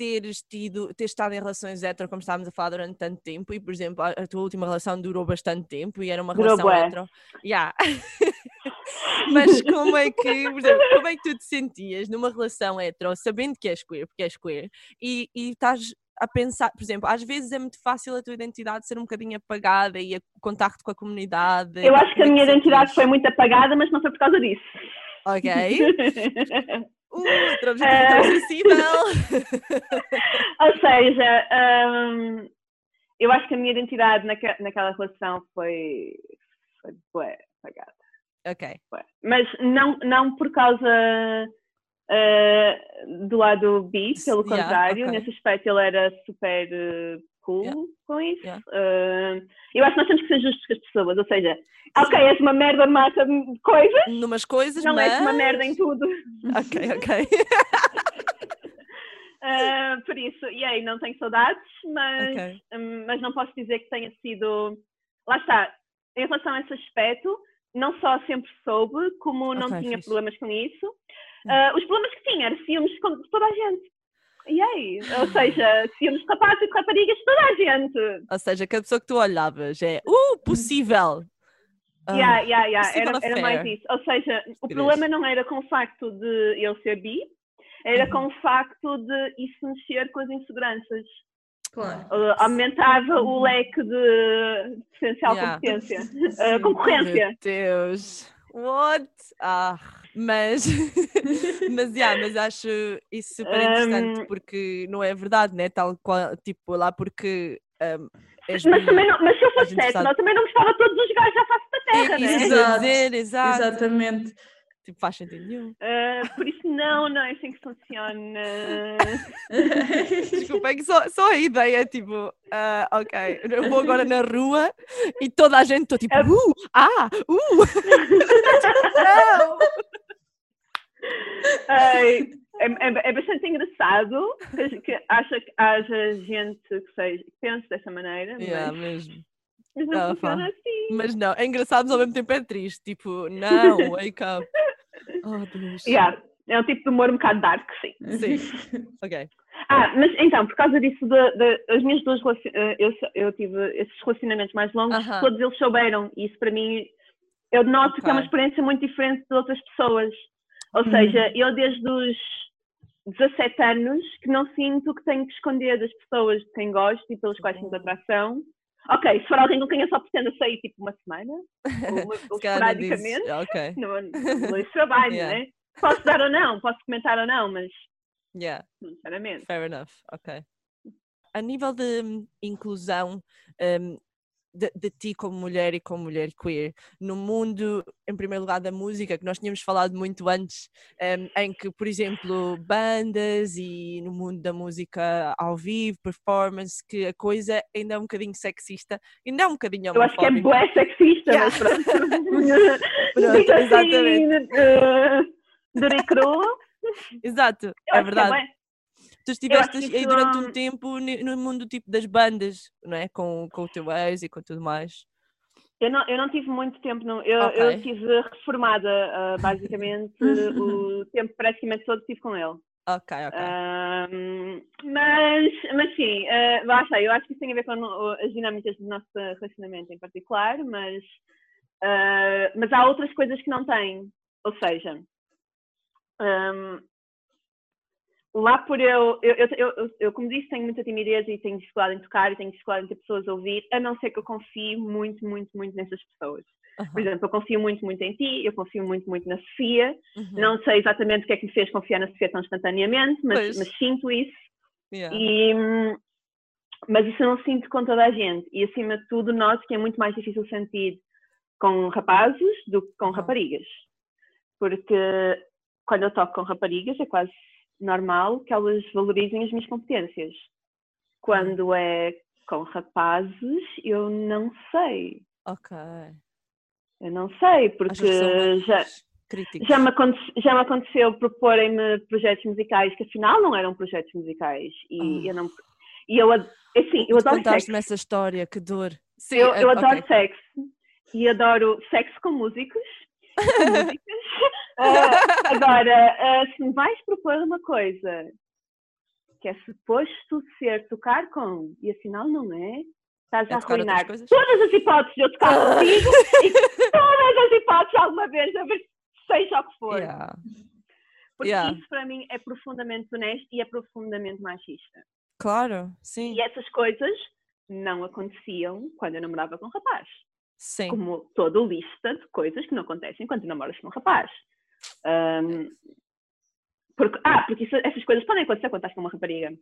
teres tido, teres estado em relações hetero, como estávamos a falar durante tanto tempo, e por exemplo, a, a tua última relação durou bastante tempo e era uma Durou relação bué. hetero. Yeah. Mas como é que, por exemplo, como é que tu te sentias numa relação hetero, sabendo que és queer, porque és queer, e, e estás a pensar, por exemplo, às vezes é muito fácil a tua identidade ser um bocadinho apagada e o contacto com a comunidade. Eu acho que a é minha identidade foi muito apagada, mas não foi por causa disso. Ok. Uh, sensível. Ou seja, hum, eu acho que a minha identidade naque- naquela relação foi, foi bué, apagada. Ok. bué. Mas não, não por causa eh, do lado bi, pelo yeah, contrário, ok. nesse aspecto ele era super eh, cool Yeah. com isso. Yeah. Eh, eu acho que nós temos que ser justos com as pessoas, ou seja, ok, és uma merda massa de coisas, Numas coisas, não mas... és uma merda em tudo. Ok, ok. Ah, por isso, e aí, não tenho saudades, mas, Ok. hum, mas não posso dizer que tenha sido. Lá está, em relação a esse aspecto, não só sempre soube, como não Ok, tinha fixe. problemas com isso. Ah, os problemas que tinha eram ciúmes com toda a gente. E aí? Ou seja, ciúmes de rapazes e de raparigas de toda a gente. Ou seja, cada pessoa que tu olhavas é, uh, possível. Ah, Yeah, yeah, yeah. possível Era, era mais isso. Ou seja, o Querias. problema não era com o facto de eu ser bi, era Uhum. com o facto de isso mexer com as inseguranças. Claro. Uh, aumentava o leque de potencial Yeah. competência. Uh, concorrência. Meu Deus. What? Ah, mas, mas, yeah, mas acho isso super interessante Um, porque não é verdade, né? Tal qual, tipo, lá porque um, Mas, também não, mas se eu fosse hétero, eu também não gostava de todos os gajos à face da terra, É né? Exato, exato. Exatamente. Tipo, faz sentido nenhum. Uh, por isso, não, não é assim que funciona. Desculpa, é que só, só a ideia, tipo, ah, ok, eu vou agora na rua e toda a gente, estou tipo, É- uh, ah, uh. Não. Ai, é, é, é bastante engraçado que, que acha que haja gente que, seja, que pense dessa maneira, Yeah, mas, mesmo. Mas não funciona assim. Mas não, é engraçado, mas ao mesmo tempo é triste. Tipo, não, wake up. Oh, Deus. Yeah, é um tipo de humor um bocado dark, sim. Sim. Ok. Ah, mas então, por causa disso, de, de- as minhas duas eh, eu, eu tive esses relacionamentos mais longos, Aham. todos eles souberam, e isso para mim, eu noto que é uma experiência muito diferente de outras pessoas. Ou Uhum. seja, eu desde os 17 anos que não sinto que tenho que esconder das pessoas de quem gosto e pelas quais sinto atração. Ok, se for alguém com quem eu só pretendo sair tipo uma semana, ou, uma, ou não esporadicamente, dizes. Ok. no, no, no trabalho, Yeah. né? Posso dar ou não, posso comentar ou não, mas Yeah. não necessariamente. Fair enough, ok. A nível de hum, inclusão hum, de, de ti como mulher e como mulher queer, no mundo, em primeiro lugar, da música, que nós tínhamos falado muito antes, hum, em que, por exemplo, bandas e no mundo da música ao vivo, performance, que a coisa ainda é um bocadinho sexista, ainda é um bocadinho Eu acho que é bué sexista, Yeah. mas pronto. Pronto, assim, exatamente. uh, duro e cru. Exato, Eu é que verdade. Tu estiveste aí durante um tempo no mundo tipo das bandas, não é? Com, com o teu ex e com tudo mais. Eu não, eu não tive muito tempo, no, eu, eu Ok. estive reformada, ah, basicamente, o tempo praticamente todo estive com ele. Ok, ok. Mas, mas sim, uh, lá está, eu acho que isso tem a ver com as dinâmicas do nosso relacionamento em particular, mas, ah, mas há outras coisas que não têm. Ou seja, ahm, lá por eu eu, eu, eu, eu- como disse, tenho muita timidez e tenho dificuldade em tocar e tenho dificuldade em ter pessoas a ouvir, a não ser que eu confie muito, muito, muito nessas pessoas. Aham, Por exemplo, eu confio muito, muito em ti, eu confio muito, muito na Sofia, uhum, não sei exatamente o que é que me fez confiar na Sofia tão instantaneamente, mas, mas sinto isso. yeah. E, mas isso eu não sinto com toda a gente. E acima de tudo, noto que é muito mais difícil sentir com rapazes do que com Uhum. raparigas. Porque quando eu toco com raparigas é quase normal que elas valorizem as minhas competências. Quando é com rapazes, eu não sei. Ok. Eu não sei, porque já, já me, já me aconteceu proporem-me projetos musicais que afinal não eram projetos musicais e Ah. eu não e eu assim, eu adoro sexo Contaste-me essa história, que dor. Sim, eu, eu adoro ok. sexo e adoro sexo com músicos Ah, agora ah, se me vais propor uma coisa que é suposto ser tocar com e afinal não é estás É a arruinar todas as hipóteses de eu tocar contigo e todas as hipóteses alguma vez a ver seja o que for Yeah. porque Yeah. isso para mim é profundamente honesto e é profundamente machista. Claro, sim, E essas coisas não aconteciam quando eu namorava com um rapaz. Sim. Como toda lista de coisas que não acontecem quando namoras com um rapaz. Ahm, porque, ah, porque isso- essas coisas podem acontecer quando estás com uma rapariga.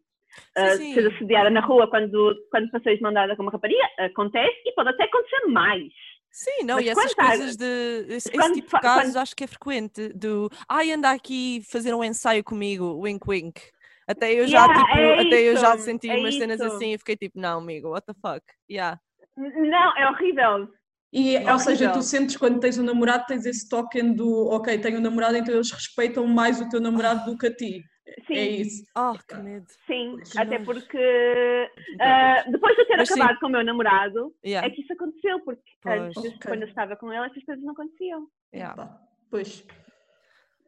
Ah, sim. Ser assediada na rua quando, quando passeias de mão dada com uma rapariga, acontece e pode até acontecer mais. Sim, não, Mas e essas coisas de. Esse, esse tipo de casos quando- acho que é frequente. Do ai, anda aqui fazer um ensaio comigo, wink wink. Até eu já, Yeah, tipo, é até eu já isso, senti é umas cenas isso. assim e fiquei tipo, não, amigo, what the fuck? Yeah. Não, é horrível. E, É ou seja, tu sentes quando tens um namorado, tens esse token do ok, tenho um namorado, então eles respeitam mais o teu namorado do que a ti. Sim, É isso. Oh, que medo. sim. Que Até nojo. porque ah, depois de eu ter Mas sim. acabado com o meu namorado, Yeah, é que isso aconteceu, porque Pois. antes, Ok. quando eu estava com ele, essas coisas não aconteciam. yeah. Pois.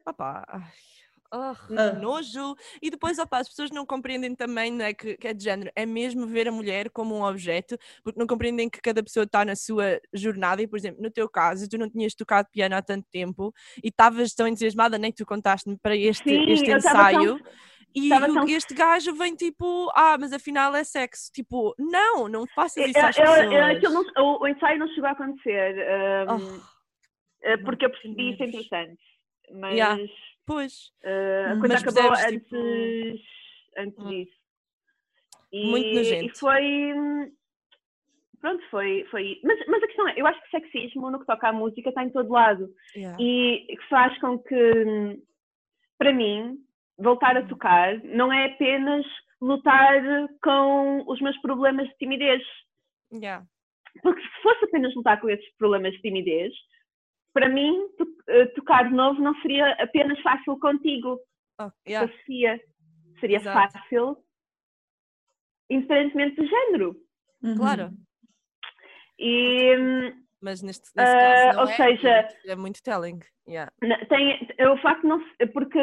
Opá, ai, ah, nojo. E depois, opá, as pessoas não compreendem também não é, que, que é de género. É mesmo ver a mulher como um objeto, porque não compreendem que cada pessoa está na sua jornada. E, por exemplo, no teu caso, tu não tinhas tocado piano há tanto tempo e estavas tão entusiasmada, nem que tu contaste-me para este, Sim, este eu ensaio. E tão- este gajo vem tipo, ah, mas afinal é sexo. Tipo, não, não faças isso Eu- às eu- eu- pessoas. aquilo não- o, o ensaio não chegou a acontecer, ah, Oh, não, porque eu percebi isso entretanto. Mas Yeah. Pois, ah, a Hum, coisa mas acabou percebes, antes, tipo, antes hum. disso. E, Muito e nojento. foi. hum, Pronto, foi. foi mas, mas a questão é, eu acho que o sexismo no que toca à música está em todo lado. yeah. e faz com que, hum, para mim, voltar a tocar não é apenas lutar com os meus problemas de timidez. Yeah. Porque se fosse apenas lutar com esses problemas de timidez, para mim, to- eh, tocar de novo não seria apenas fácil contigo. Oh, yeah. parecia. Seria Exato. fácil, independentemente do género. Uhum. Claro. E hum, Mas neste, nesse Ah, caso não ou é, seja- é muito- é telling. Yeah. tem é o facto de não porque,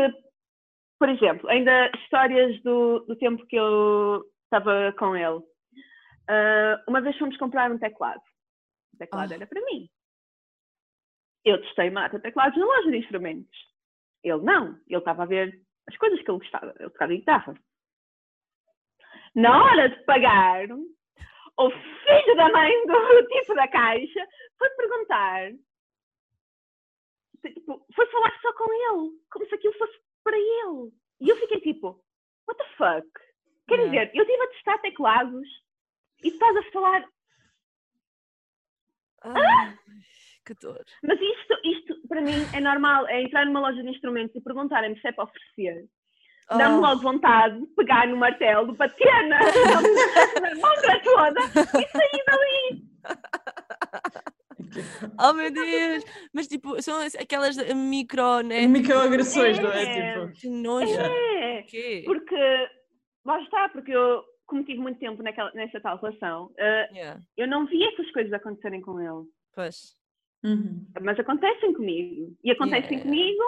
por exemplo, ainda histórias do, do tempo que eu estava com ele. Ah, uma vez fomos comprar um teclado. O teclado Ah. era para mim. Eu testei mata teclados na loja de instrumentos. Ele não. Ele estava a ver as coisas que ele gostava. Ele tocava guitarra. Na hora de pagar, o filho da mãe do tipo da caixa foi perguntar. Tipo, foi falar só com ele, como se aquilo fosse para ele. E eu fiquei tipo, what the fuck? Quer Yeah. dizer, eu estive a testar teclados e estás a falar. Ai, que dor. Mas isto, isto para mim é normal, é entrar numa loja de instrumentos e perguntarem-me se é para oferecer. Dá-me Oh, logo vontade de pegar no martelo, bater na, na montra toda e sair dali. oh, meu Deus! Mas tipo, são as- aquelas micro, né? Microagressões, não é? É. Tipo, Que nojo. É, porque lá está, porque eu, como tive muito tempo naquela, nessa tal relação, eh, Yeah. eu não vi essas coisas acontecerem com ele. Pois. Uhum. Mas acontecem comigo. E acontecem Yeah. comigo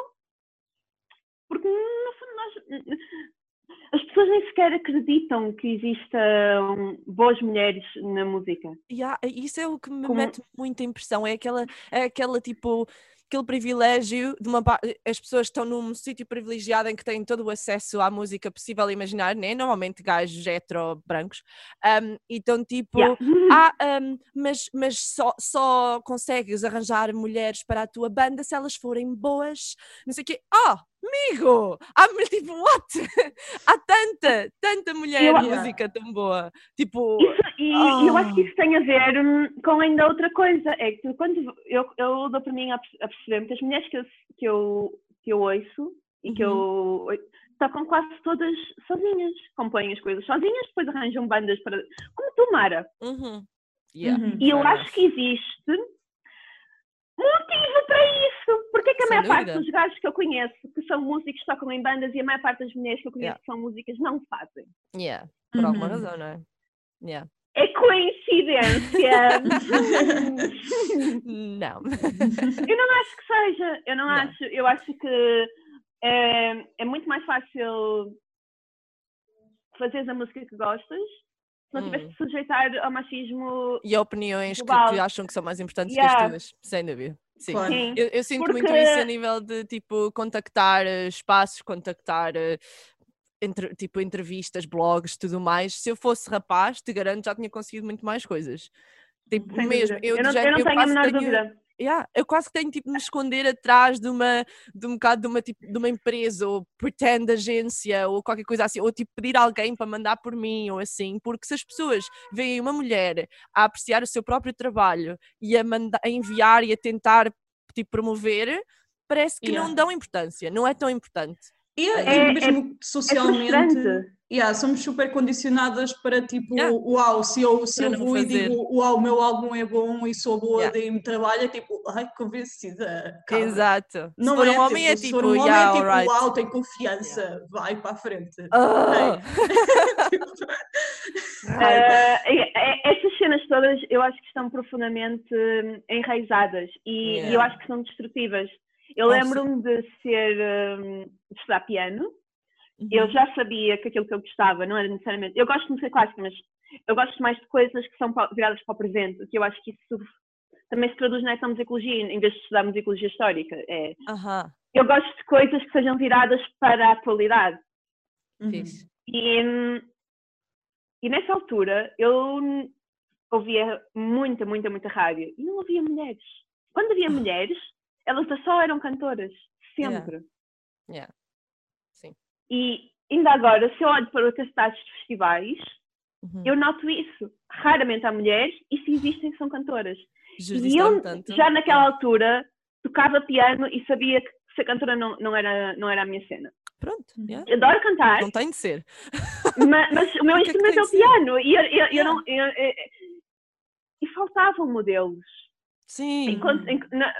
porque, no fundo, nós. As pessoas nem sequer acreditam que existam boas mulheres na música. Yeah, isso é o que me Como- mete muita impressão. É aquela, é aquela tipo. Aquele privilégio de uma as pessoas estão num sítio privilegiado em que têm todo o acesso à música possível imaginar, né? Normalmente gajos hetero brancos, um, e estão tipo, Yeah. ah, um, mas, mas só, só consegues arranjar mulheres para a tua banda se elas forem boas, não sei o quê. Oh, amigo! Há mulher tipo, what? Há tanta, tanta mulher Eu- música tão boa. Tipo, Isso, e e eu acho que Ah. isso tem a ver hum, com ainda outra coisa. É que quando eu, eu dou para mim a perce- a perceber que as mulheres que eu, que eu, que eu ouço e que eu Uhum. oi- tocam quase todas sozinhas, compõem as coisas sozinhas, depois arranjam bandas para. Como tu, Mara. Uhum. Yeah. Uhum. E eu Fair acho que existe motivo para isso. Porque é que a Sem maior parte dúvida. dos gajos que eu conheço, que são músicos, tocam em bandas e a maior parte das mulheres que eu conheço Yeah. que são músicas não fazem? Yeah. Por alguma Uhum. razão, não é? Yeah. É coincidência. Não. Eu não acho que seja. Eu não, Não. acho. Eu acho que é, é muito mais fácil fazeres a música que gostas não tivesse Hum. de sujeitar ao machismo. E opiniões que, Global. que acham que são mais importantes que Yeah. as tuas, sem dúvida. Sim. Sim. Eu, eu sinto muito Porque- isso a nível de tipo contactar eh, espaços, contactar eh, entre- tipo entrevistas, blogs, tudo mais. Se eu fosse rapaz, te garanto já tinha conseguido muito mais coisas. Tipo, Sem mesmo, eu, eu não, género- eu não eu tenho a menor tenho- dúvida. Yeah, eu quase que tenho tipo de me esconder atrás de uma de um bocado de uma tipo de uma empresa ou pretend agência ou qualquer coisa assim ou tipo pedir alguém para mandar por mim ou assim porque se as pessoas veem uma mulher a apreciar o seu próprio trabalho e a, manda- a enviar e a tentar tipo promover parece que não Yeah. dão importância não é tão importante E, e É- mesmo É socialmente, frustrante. Yeah, somos super condicionadas para tipo, Yeah. uau, se eu, se Para eu vou e fazer. digo, uau, o meu álbum é bom e sou boa, Yeah. daí-me trabalho, é tipo, ai, convencida. calma. exato Não se for é, um homem é se tipo for um homem yeah, é tipo, alright. uau, tem confiança, vai para a frente. É- é- essas cenas todas eu acho que estão profundamente hum, enraizadas e, e eu Yeah. acho que são destrutivas. Eu Oh, lembro-me de ser hum, de estudar piano. Eu Uhum. já sabia que aquilo que eu gostava não era necessariamente. Eu gosto de música clássica, mas eu gosto mais de coisas que são viradas para o presente, que eu acho que isso também se traduz na musicologia, em vez de estudar musicologia histórica. É, Aham, eu gosto de coisas que sejam viradas para a atualidade. Uhum. E, e nessa altura eu ouvia muita, muita, muita rádio e não havia mulheres. Quando havia mulheres, elas só eram cantoras, Yeah. sempre. Yeah. Sim. E ainda agora, se eu olho para os cartazes de festivais, Uhum. eu noto isso. Raramente há mulheres e se existem são cantoras. Juros E eu, tanto. já naquela altura, tocava piano e sabia que ser cantora não, não, era, não era a minha cena. Pronto, Uhum. yeah. Eu adoro cantar, não tem de ser. Ma- mas, o meu que é que instrumento é o piano e eu, eu- eu Yeah. não eu- eu- e faltavam modelos Sim. En- na-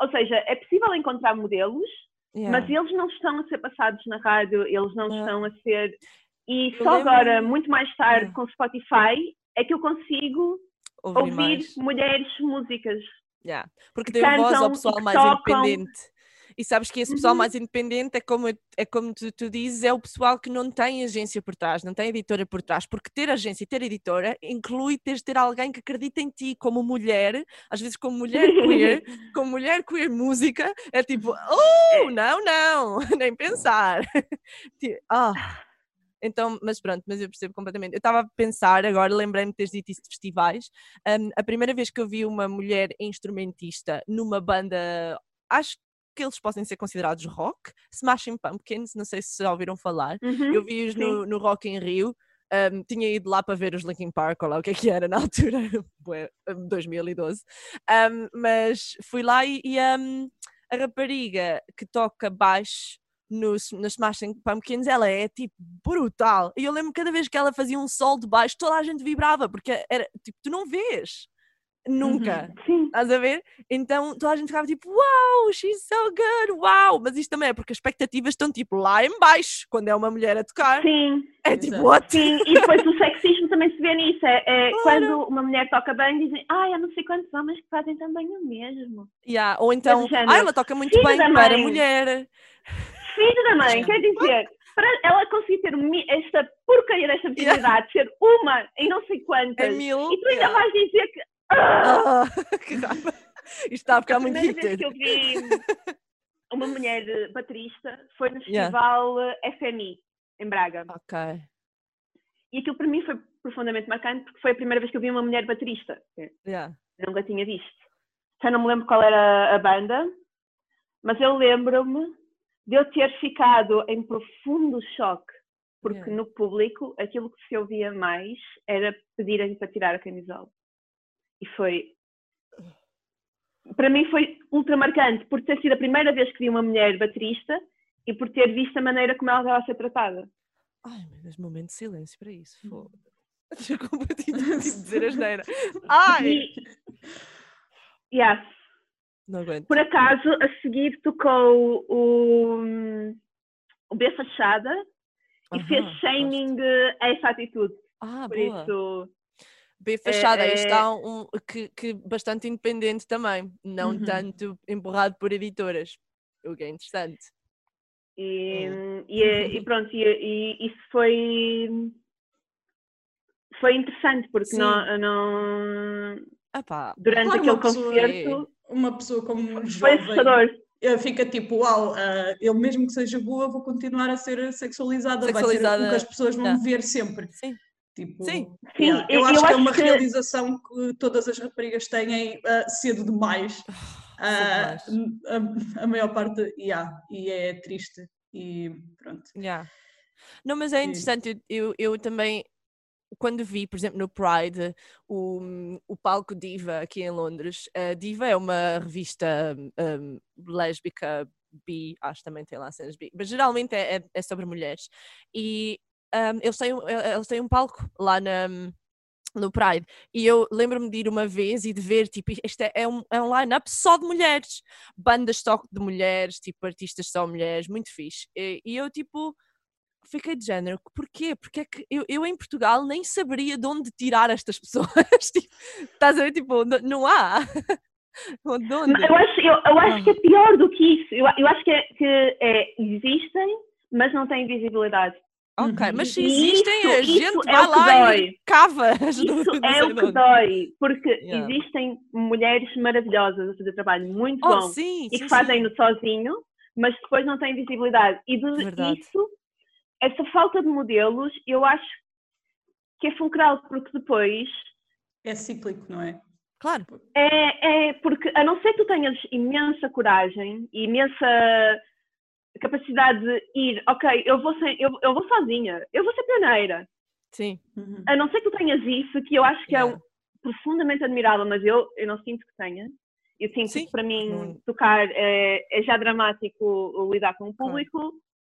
ou seja é possível encontrar modelos Yeah. mas eles não estão a ser passados na rádio, eles não estão a ser. E Eu só lembro- agora, muito mais tarde, Yeah. com o Spotify, é que eu consigo Ouvir, ouvir mulheres músicas. Yeah. Porque que deu voz ao pessoal mais tocam. independente. E sabes que esse pessoal Uhum. mais independente é como, é como tu, tu dizes, é o pessoal que não tem agência por trás, não tem editora por trás, porque ter agência e ter editora inclui teres ter alguém que acredita em ti como mulher, às vezes como mulher queer, como mulher queer música, é tipo, oh, não, não, nem pensar. Ah. Então, mas pronto, mas eu percebo completamente. Eu estava a pensar, agora lembrei-me de teres dito isso de festivais. Um, a primeira vez que eu vi uma mulher instrumentista numa banda, acho que eles podem ser considerados rock, Smashing Pumpkins, não sei se já ouviram falar. Uhum. Eu vi-os no, no Rock in Rio. um, tinha ido lá para ver os Linkin Park, ou lá o que é que era na altura, bué, um, 2012. Um, mas fui lá e, e, um, a rapariga que toca baixo nos, nos Smashing Pumpkins, ela é tipo brutal. E eu lembro cada vez que ela fazia um sol de baixo, toda a gente vibrava, porque era tipo, tu não vês nunca. Sim. Estás a ver? Então toda a gente ficava tipo, uau, she's so good, uau! Mas isto também é porque as expectativas estão tipo lá em baixo, quando é uma mulher a tocar. Sim, É tipo, Exato. what? sim, e depois o sexismo também se vê nisso. É, é Claro. quando uma mulher toca bem, dizem, ai, há não sei quantos homens que fazem também o mesmo. Yeah, Ou então, ah, ela toca muito filho bem para mãe." mulher. Filho da mãe, Yeah. quer dizer, para ela conseguir ter esta porcaria desta visibilidade, ser uma em não sei quantas, É mil. e tu ainda yeah. vais dizer que. Ah! Que raiva. Isto está a ficar a muito primeira vez que eu vi uma mulher eh, baterista foi no Yeah. festival eh, FMI, em Braga. Ok. E aquilo para mim foi profundamente marcante porque foi a primeira vez que eu vi uma mulher baterista. Yeah. Nunca tinha visto. Já não me lembro qual era a banda, mas eu lembro-me de eu ter ficado em profundo choque, porque Yeah. no público aquilo que se ouvia mais era pedirem para tirar a camisola. E foi. Para mim foi ultra marcante, por ter sido a primeira vez que vi uma mulher baterista e por ter visto a maneira como ela estava a ser tratada. Ai, meu Deus, momento de silêncio para isso. Hum. Foda. Desculpa tipo, tipo dizer a geneira. Ai! E, yeah, Não aguento. por acaso, a seguir tocou o, o B Fachada e Aham, fez gosto. shaming a essa atitude. Ah, Por boa. isso, B fachada, é- está um, que, que bastante independente também, não Uhum. tanto empurrado por editoras, o que é interessante. e, Hum. e, é- e pronto, e, e isso foi, foi interessante, porque Sim. não, não, Ah pá, durante Claro, aquele uma pessoa- concerto Uma pessoa como um foi jovem assustador. eh, fica tipo, uau, eh, eu mesmo que seja boa vou continuar a ser sexualizada, vai ser Sexualizada, o que as pessoas vão ver sempre. sim, Tipo, Sim. Sim, eu, eu- acho eu que é uma que- realização que todas as raparigas têm eh, cedo demais. Cedo a, a maior parte, yeah, e é triste. E pronto. yeah. Não, mas é interessante, eu, eu, eu também, quando vi, por exemplo, no Pride, o, o palco Diva aqui em Londres, a Diva é uma revista um, lésbica, bi, acho que também tem lá cenas bi, mas geralmente é, é- é sobre mulheres. E um, eles, têm, um- eh, eles têm um palco lá na, no Pride. E eu lembro-me de ir uma vez e de ver, tipo, isto é, é um, é um line-up só de mulheres. Bandas só de mulheres, tipo, artistas só mulheres, muito fixe. E, e eu, tipo, fiquei de género, porquê? Porque é que eu, eu em Portugal nem saberia de onde tirar estas pessoas. tipo, estás a ver? Tipo, n- não há. Eu acho, eu, eu acho Ah. que é pior do que isso. Eu, eu acho que, é, que é, existem, mas não têm visibilidade. Ok, Uhum. mas se existem, isso- a gente é vai o que lá dói. e cava. as Isso não é o que onde. dói, porque Yeah. existem mulheres maravilhosas a fazer trabalho muito Oh, bom sim, e que sim, fazem-no sim. sozinho, mas depois não têm visibilidade. E de Verdade. isso, essa falta de modelos, eu acho que é fulcral, porque depois É cíclico, não é? Claro. É, é porque, a não ser que tu tenhas imensa coragem e imensa capacidade de ir, ok, eu vou, sem, eu, eu vou sozinha, eu vou ser pioneira. Sim. Uhum. A não ser que tu tenhas isso, que eu acho que é Yeah. um- profundamente admirável, mas eu, eu não sinto que tenha. Eu sinto Sim, que para mim não- tocar é, é já dramático lidar com o Claro. público,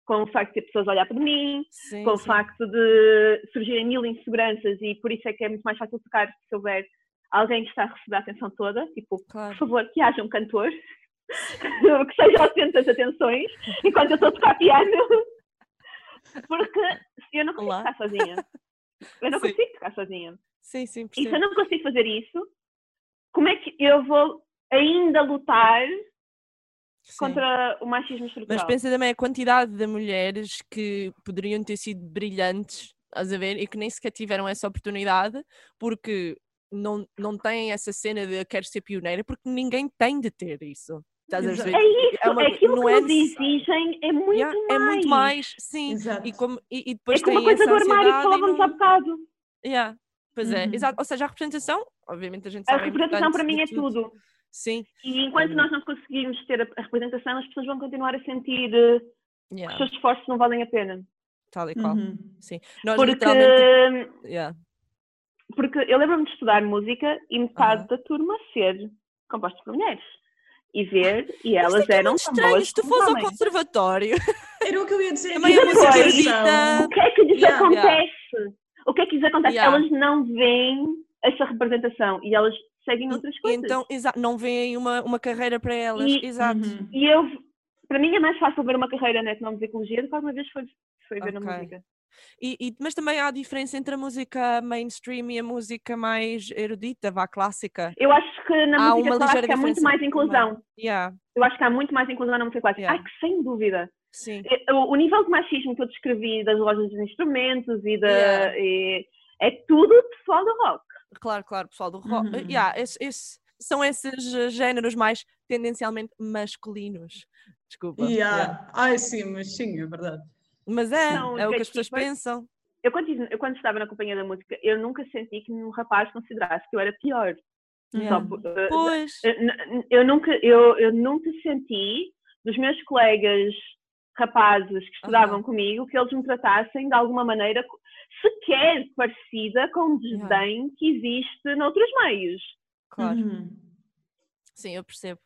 com o facto de ter pessoas a olhar para mim, Sim, com o sim. facto de surgirem mil inseguranças e por isso é que é muito mais fácil tocar se houver alguém que está a receber a atenção toda, tipo, Claro. por favor, que haja um cantor. que seja ao centro das atenções, enquanto eu estou a tocar piano. Porque eu não consigo Olá. tocar sozinha. Eu não Sim. consigo tocar sozinha. Sim, sim, E se eu não consigo fazer isso, como é que eu vou ainda lutar Sim. contra o machismo Mas estrutural? pensa também a quantidade de mulheres que poderiam ter sido brilhantes, estás a ver, e que nem sequer tiveram essa oportunidade porque não, não têm essa cena de eu quero ser pioneira, porque ninguém tem de ter isso. Estás a ver? É isso, É uma- aquilo não que é nos exigem é muito Yeah, mais. É muito mais, sim. Exato. E, como, e, e É depois como a tem coisa essa do armário que falávamos não- há bocado. Yeah, Pois é, Uhum. exato. Ou seja, a representação, obviamente a gente A sabe. é representação para mim é de tudo. Sim. E enquanto nós não conseguirmos ter a a representação, as pessoas vão continuar a sentir eh, que os Yeah, seus esforços não valem a pena. tal e qual. Uhum. Sim. Nós Porque, literalmente. Yeah. porque eu lembro-me de estudar música e metade da turma ser composta por mulheres. E ver, e Mas elas é é eram estranho se tu fores ao conservatório. Era o que eu ia dizer. Também é na muito consideração. erudita. O que é que lhes Yeah. acontece? O que é que lhes acontece? Yeah. Elas não veem essa representação e elas seguem outras E coisas. então, não veem uma, uma carreira para elas. E- Exato. Uhum. E eu, para mim é mais fácil ver uma carreira na etnomusicologia do que alguma vez foi, foi ver na Ok. música. E, e- mas também há a diferença entre a música mainstream e a música mais erudita, vá clássica. Eu acho que na Há música uma ligeira clássica há muito diferença mais inclusão. Yeah, Eu acho que há muito mais inclusão na música clássica. Yeah. Ai, que sem dúvida. sim. O, o nível de machismo que eu descrevi das lojas de instrumentos e da. Yeah. e- é tudo pessoal do rock. Claro, claro, pessoal do rock. Uhum. Yeah, esse- esse- são esses eh, géneros mais tendencialmente masculinos. Desculpa. Yeah. yeah. Ai, sim, mas sim, é verdade. Mas é, Não, é o que as pessoas tipo, pensam. Eu quando, tive- eu, quando estava na companhia da música, eu nunca senti que um rapaz considerasse que eu era pior. Yeah. Só por- eh, Pois. Eu, n- eu nunca, eu, eu nunca senti dos meus colegas rapazes que estudavam Aham. comigo que eles me tratassem de alguma maneira sequer parecida com o Yeah. desdém que existe noutros meios. Claro. Uhum. Sim, eu percebo.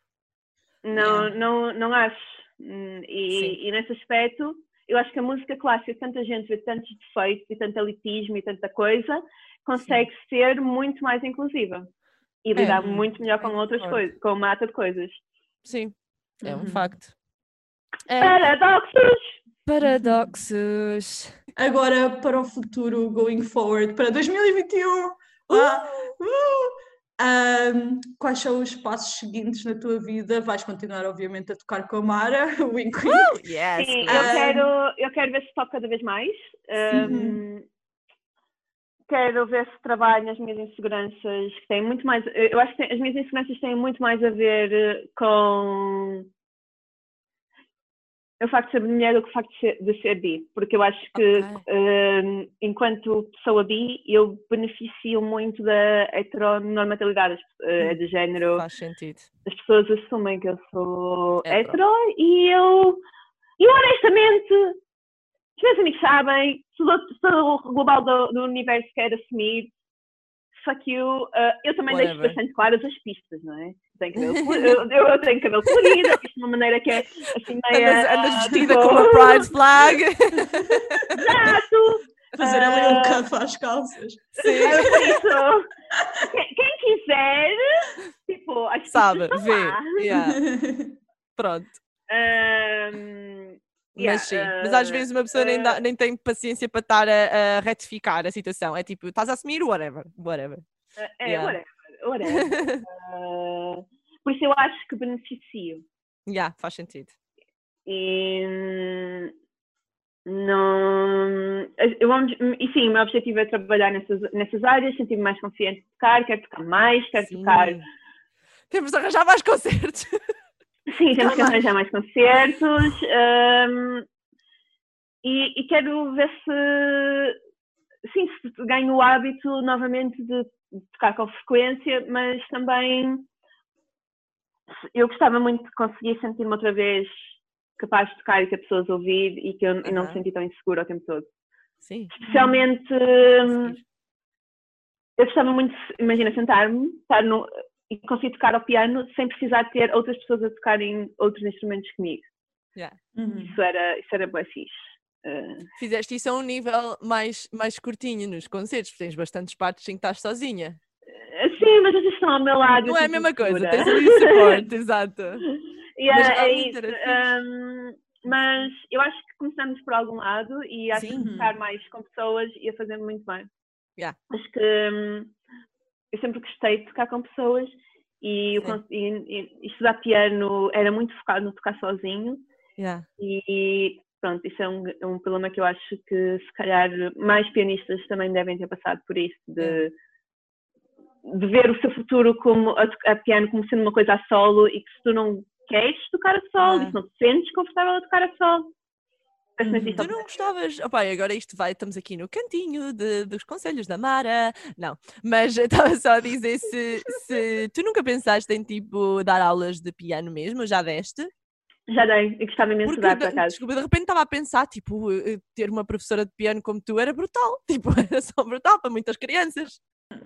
Não, Yeah. não, não acho. Hum. E, e nesse aspecto, eu acho que a música clássica, tanta gente vê tantos defeitos e tanto elitismo e tanta coisa, consegue ser muito mais inclusiva e lidar Uhum. muito melhor com outras concordo. coisas, com uma data de coisas. Sim, é um Uhum. facto. É. Paradoxos! Paradoxos. Agora para o futuro, going forward, para 2021. Lá. Uh! Ahm, quais são os passos seguintes na tua vida? Vais continuar, obviamente, a tocar com a Mara, wink, wink. Yes. Sim, please. eu quero, eu quero ver se toco cada vez mais. Um, quero ver se trabalho nas minhas inseguranças, que têm muito mais. Eu acho que tem- as minhas inseguranças têm muito mais a ver eh, com o facto de ser mulher do que o facto de ser, de ser bi. Porque eu acho que, Ok. um, enquanto pessoa bi, eu beneficio muito da heteronormatilidade eh, de género Faz sentido. as pessoas assumem que eu sou Hetero. hetero e eu, e honestamente, os meus amigos sabem, se o global do, do universo quer assumir, fuck you, uh, eu também deixo Whatever. bastante claras as pistas, não é? Cabelo, eu, tenho cabelo colorido, eu fiz de uma maneira que é assim meia... Andas, andas vestida com uma Pride flag. Exato! Fazer ali um Ah. cuff às calças. Sim. Eu por isso, quem, quem quiser, tipo, as pistas Sabe, vê. Yeah, pronto. Ahm, yeah, mas sim, mas às ah, vezes uma pessoa nem, ah, dá- nem tem paciência para estar a, a retificar a situação. É tipo, estás a assumir whatever, whatever. É, Yeah. whatever, whatever. Ah, por isso eu acho que beneficio. yeah, faz sentido. E não. Eu, e sim, o meu objetivo é trabalhar nessas, nessas áreas, sentir-me mais confiante de tocar, quero tocar mais, quero tocar. Sim. Temos de arranjar mais concertos. Sim, temos que arranjar mais concertos. hum, e, e quero ver se. Sim, se ganho o hábito novamente de tocar com frequência, mas também eu gostava muito de conseguir sentir-me outra vez capaz de tocar e ter pessoas a ouvir e que eu e não me Aham. sentir tão insegura o tempo todo. Sim. Especialmente, hum, seguir. eu gostava muito, de, imagina, sentar-me estar no, e conseguir tocar ao piano sem precisar ter outras pessoas a tocarem outros instrumentos comigo. Uhum. Isso era, isso era bem fixe. Uh, Fizeste isso a um nível mais, mais curtinho nos concertos, porque tens bastantes partes em que estás sozinha. sim, mas vocês estão ao meu lado. Não é a sinto-me mesma coisa, tens ali o suporte, exato. Yeah, Mas é. Um, mas eu acho que começamos por algum lado e acho Sim. que estar mais com pessoas ia fazer muito bem. Yeah. Acho que hum, eu sempre gostei de tocar com pessoas e, eu e- e estudar piano era muito focado no tocar sozinho Yeah. e pronto, isso é um, é um problema que eu acho que se calhar mais pianistas também devem ter passado por isso, de, de ver o seu futuro como a, a piano como sendo uma coisa a solo e que se tu não queres tocar a solo, Ah. e se não te sentes confortável a tocar a solo. Uhum. Tu não gostavas. Opa, agora isto vai, estamos aqui no cantinho de- dos conselhos da Mara. Não, mas eu estava só a dizer se, se tu nunca pensaste em tipo dar aulas de piano mesmo, já deste? Já dei, eu gostava imenso de dar, por de, acaso. desculpa, de repente estava a pensar, tipo, eh, ter uma professora de piano como tu era brutal. Tipo, era só brutal para muitas crianças.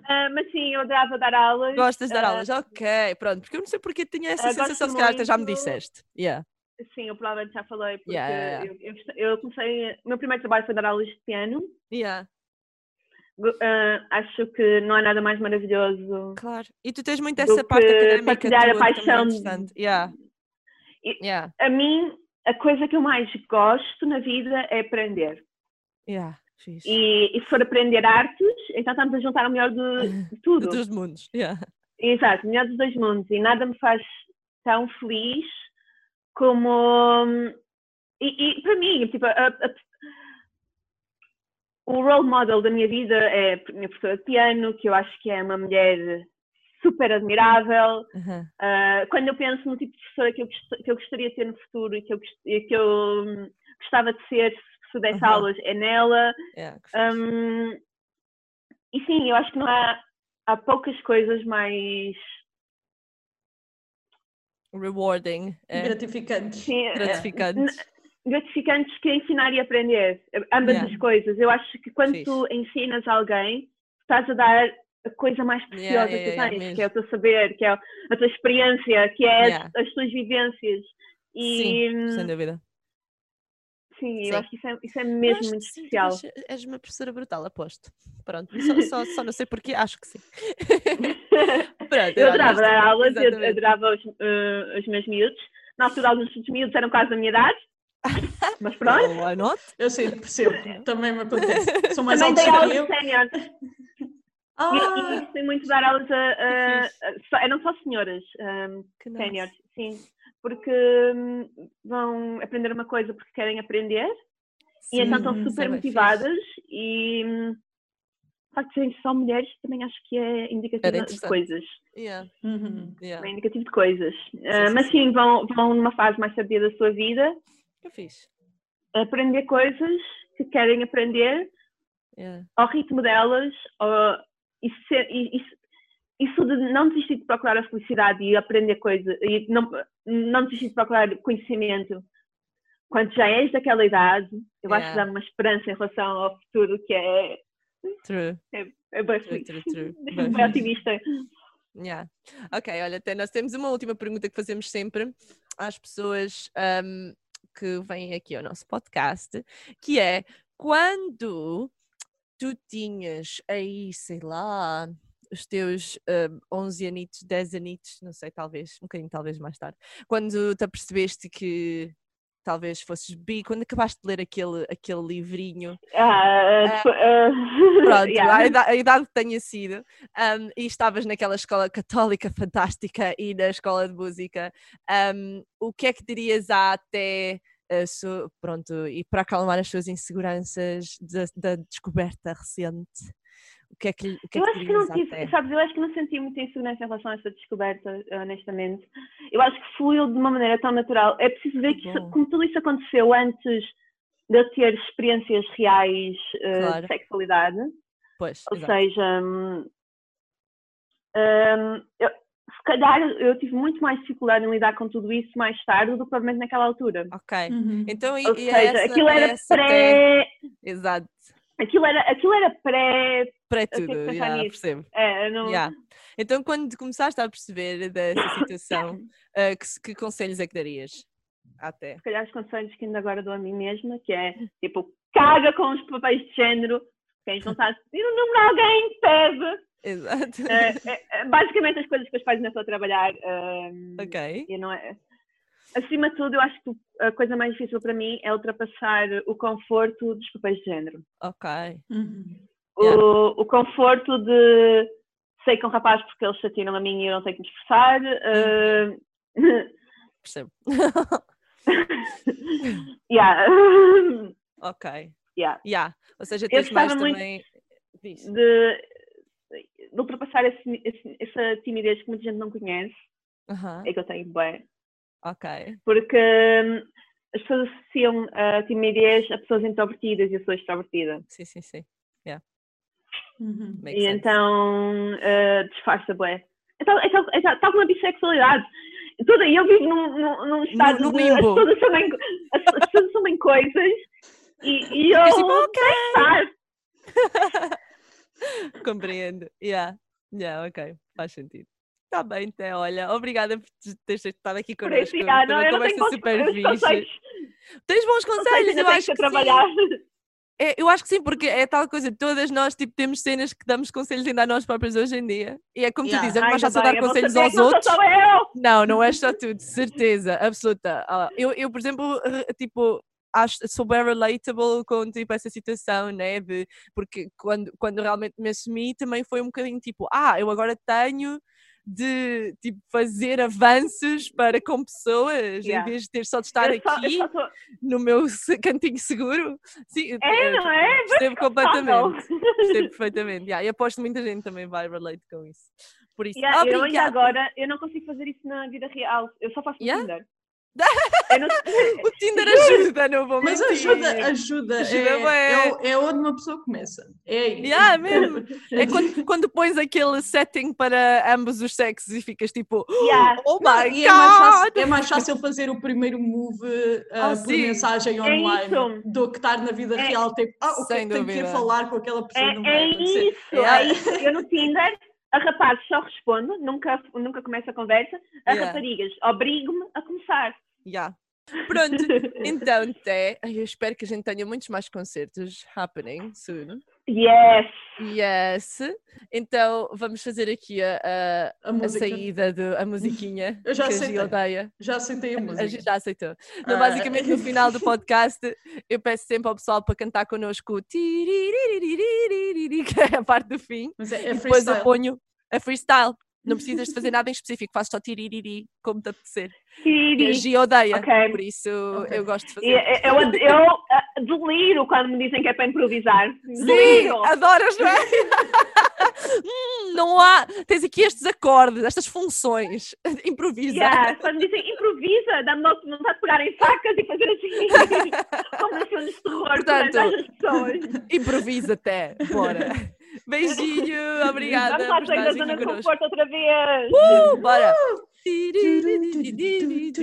Ah, mas sim, eu adorava dar aulas. Gostas de dar ah, aulas? Ok, pronto, porque eu não sei porque tinha essa gosto sensação, se calhar até já me muito. disseste. Yeah. Sim, eu provavelmente já falei, porque Yeah. Eu, eu, eu comecei. O meu primeiro trabalho foi dar aulas de piano. Yeah, ah, acho que não há nada mais maravilhoso. claro. E tu tens muito essa parte académica partilhar a tua também é paixão. Yeah. Yeah, A mim, a coisa que eu mais gosto na vida é aprender. yeah. E, e se for aprender artes, então estamos a juntar o melhor de, de tudo. todos os mundos. Yeah. Exato, o melhor dos dois mundos. E nada me faz tão feliz como. hum, E, e para mim, tipo, a- a- o role model da minha vida é a minha professora de piano, que eu acho que é uma mulher super admirável. Aham. Ah, quando eu penso no tipo de professora que eu, que eu gostaria de ter no futuro e que eu, que eu hum, gostava de ser se desse Aham. aulas, é nela. Yeah, fixe. Hum, e sim, eu acho que não há, há poucas coisas mais Rewarding. É. Gratificantes. sim, eh, Gratificantes. gratificantes que ensinar e aprender. Ambas Yeah. as coisas. Eu acho que quando tu ensinas alguém, estás a dar a coisa mais preciosa Yeah, que yeah, tu yeah, tens, mesmo. que é o teu saber, que é a tua experiência, que é as- Yeah. as, tuas vivências. E Sim, hum, sem dúvida. sim, Sim. eu acho que isso é, isso é mesmo acho muito sim, especial. és- uma professora brutal, aposto. Pronto, só, só, só não sei porquê, acho que sim. Pronto, Eu adorava dar aulas, eu adorava os, eh, os meus miúdos. Na altura, alguns dos miúdos eram quase da minha idade, mas pronto. Oh, not? Eu sei, percebo. Também me acontece. São mais Também aulas que eu. Sénior. E, e gostei muito de dar aulas a. a- a- só- eram só senhoras, um, séniores, sim. Porque hum, vão aprender uma coisa porque querem aprender e então estão Sim, é super bem fixe. motivadas e. hum, O facto de serem só mulheres também acho que é indicativo de coisas. Yeah, uhum. yeah. É indicativo de coisas. Sim, mas sim. sim, vão, vão numa fase mais tardia da sua vida Que fixe. aprender coisas que querem aprender Yeah. ao ritmo delas ao- e- isso de não desistir de procurar a felicidade e aprender coisas e não, não desistir de procurar conhecimento quando já és daquela idade, eu acho que Yeah. dá uma esperança em relação ao futuro que é, True. é bem True, true, true. Bem otimista. Yeah. Ok, olha, até nós temos uma última pergunta que fazemos sempre às pessoas ahm, que vêm aqui ao nosso podcast, que é quando tu tinhas aí, sei lá, os teus ahm, 11 anitos, 10 anitos, não sei, talvez, um bocadinho talvez mais tarde, quando te apercebeste que talvez fosses bi, quando acabaste de ler aquele, aquele livrinho Ah, depois- ah, Pronto, yeah. a, idade, a idade que tenha sido, um, e estavas naquela escola católica fantástica e na escola de música, um, o que é que dirias até, su- pronto, e para acalmar as suas inseguranças da, da descoberta recente? O que é que, o que, é Eu que acho que não tive, até? sabes, eu acho que não senti muita insegurança em relação a essa descoberta, honestamente. Eu acho que fluiu de uma maneira tão natural. É preciso ver Que isso- como tudo isso aconteceu antes de eu ter experiências reais eh, Claro. de sexualidade. Pois, Ou exato. seja, eu- se calhar eu tive muito mais dificuldade em lidar com tudo isso mais tarde do que provavelmente naquela altura. Ok. Uhum. Então, e, Ou e seja, essa, aquilo era essa até- pré. Exato. Aquilo era, aquilo era pré. Que tudo, já nisso. percebo. É, não, Yeah. Então, quando começaste a perceber dessa situação, ah, que, que conselhos é que darias? Até. se calhar os conselhos que ainda agora dou a mim mesma, que é tipo, caga com os papéis de género, quem não está a ir o número alguém, pede. Exato. É, é, é, basicamente as coisas que os pais ainda estão a trabalhar. hum, ok. e não é. acima de tudo, eu acho que a coisa mais difícil para mim é ultrapassar o conforto dos papéis de género. Ok. Uhum. Yeah. O, o conforto de sei que é um rapaz porque eles chatiram a mim e eu não tenho que me esforçar. eh, Percebo. yeah. ok. yeah. Yeah. Ou seja, tens mais também. Diz. De, de ultrapassar esse- esse- essa timidez que muita gente não conhece, Aham, é que eu tenho bem. Ok. Porque hum, as pessoas associam a timidez a pessoas introvertidas e eu sou extrovertida. Sim, sim, sim. Uhum. Makes E sense. então uh, disfarça bué. É tal, é, tal, é tal, tal como a bissexualidade. Toda, eu vivo num, num, num estado no de as pessoas assumem, as, as pessoas assumem coisas e, e eu Ficas tipo, ok. Compreendo. Yeah. Yeah, ok. Faz sentido. Está bem, Té. Olha, obrigada por te- teres estado aqui Por connosco. isso, já, Foi não, eu não conversa tenho bons super fixe. Tens bons conselhos, eu acho que trabalhar. É, eu acho que sim, porque é tal coisa, todas nós tipo, temos cenas que damos conselhos ainda a nós próprios hoje em dia. E é como Yeah. tu dizes, é mais Ainda fácil bem, dar conselhos aos não sou outros. só eu. Não, não é só tu, de certeza, absoluta. Ah, eu, eu, por exemplo, tipo, acho, sou bem relatable com tipo, essa situação, né? De, porque quando, quando realmente me assumi também foi um bocadinho tipo, ah, eu agora tenho de tipo, fazer avanços para com pessoas em Yeah. vez de ter só de estar Eu só- aqui só sou- no meu cantinho seguro. Sim, É, eh, não é? percebo completamente. Confortável. Percebo perfeitamente. Yeah, e aposto que muita gente também vai relate com isso. Por isso, Yeah, eu agora, eu não consigo fazer isso na vida real. Eu só faço no Yeah? Tinder. O Tinder ajuda, não vou Mas mentir. ajuda, ajuda. Ajuda é, é, o- é onde uma pessoa começa. É. Yeah, mesmo. É quando, quando pões aquele setting para ambos os sexos e ficas tipo, Yeah. oh Não, my e é mais, fácil, god! é mais fácil fazer o primeiro move ah, Ah, por sim. mensagem online isso. do que estar na vida É- real. Tipo, ah, ok, Sem tenho que ir dúvida. falar com aquela pessoa. É, é isso, Yeah. é isso. Eu no Tinder, a rapazes só respondo, nunca, nunca começo a conversa. A Yeah. raparigas obrigo-me a começar. Yeah. Pronto, então, Té, eu espero que a gente tenha muitos mais concertos happening soon. Yes! Yes! Então, vamos fazer aqui a, a, a, a saída da musiquinha eu já que aceitei. a Gi odeia. Já aceitei a música. A gente já aceitou. Então, basicamente, no final do podcast, eu peço sempre ao pessoal para cantar connosco que é a parte do fim. É, é e depois eu ponho a freestyle. Não precisas de fazer nada em específico, faz só tiririri, como te apetecer. E a Tiriri. Gi odeia, Ok. por isso Ok. eu gosto de fazer. Eu, eu, eu ah, deliro quando me dizem que é para improvisar. Sim, Deliro! adoras, não é? Hum, não há. Tens aqui estes acordes, estas funções. Improvisa. Yeah, quando me dizem improvisa, dá-me vontade de pegar em facas e fazer assim, como nos filmes de terror, Portanto, Portanto, as pessoas. Improvisa até. Bora. Beijinho, obrigada. Vamos lá por sair da zona de conforto outra vez. Uh, bora. Tiririririri.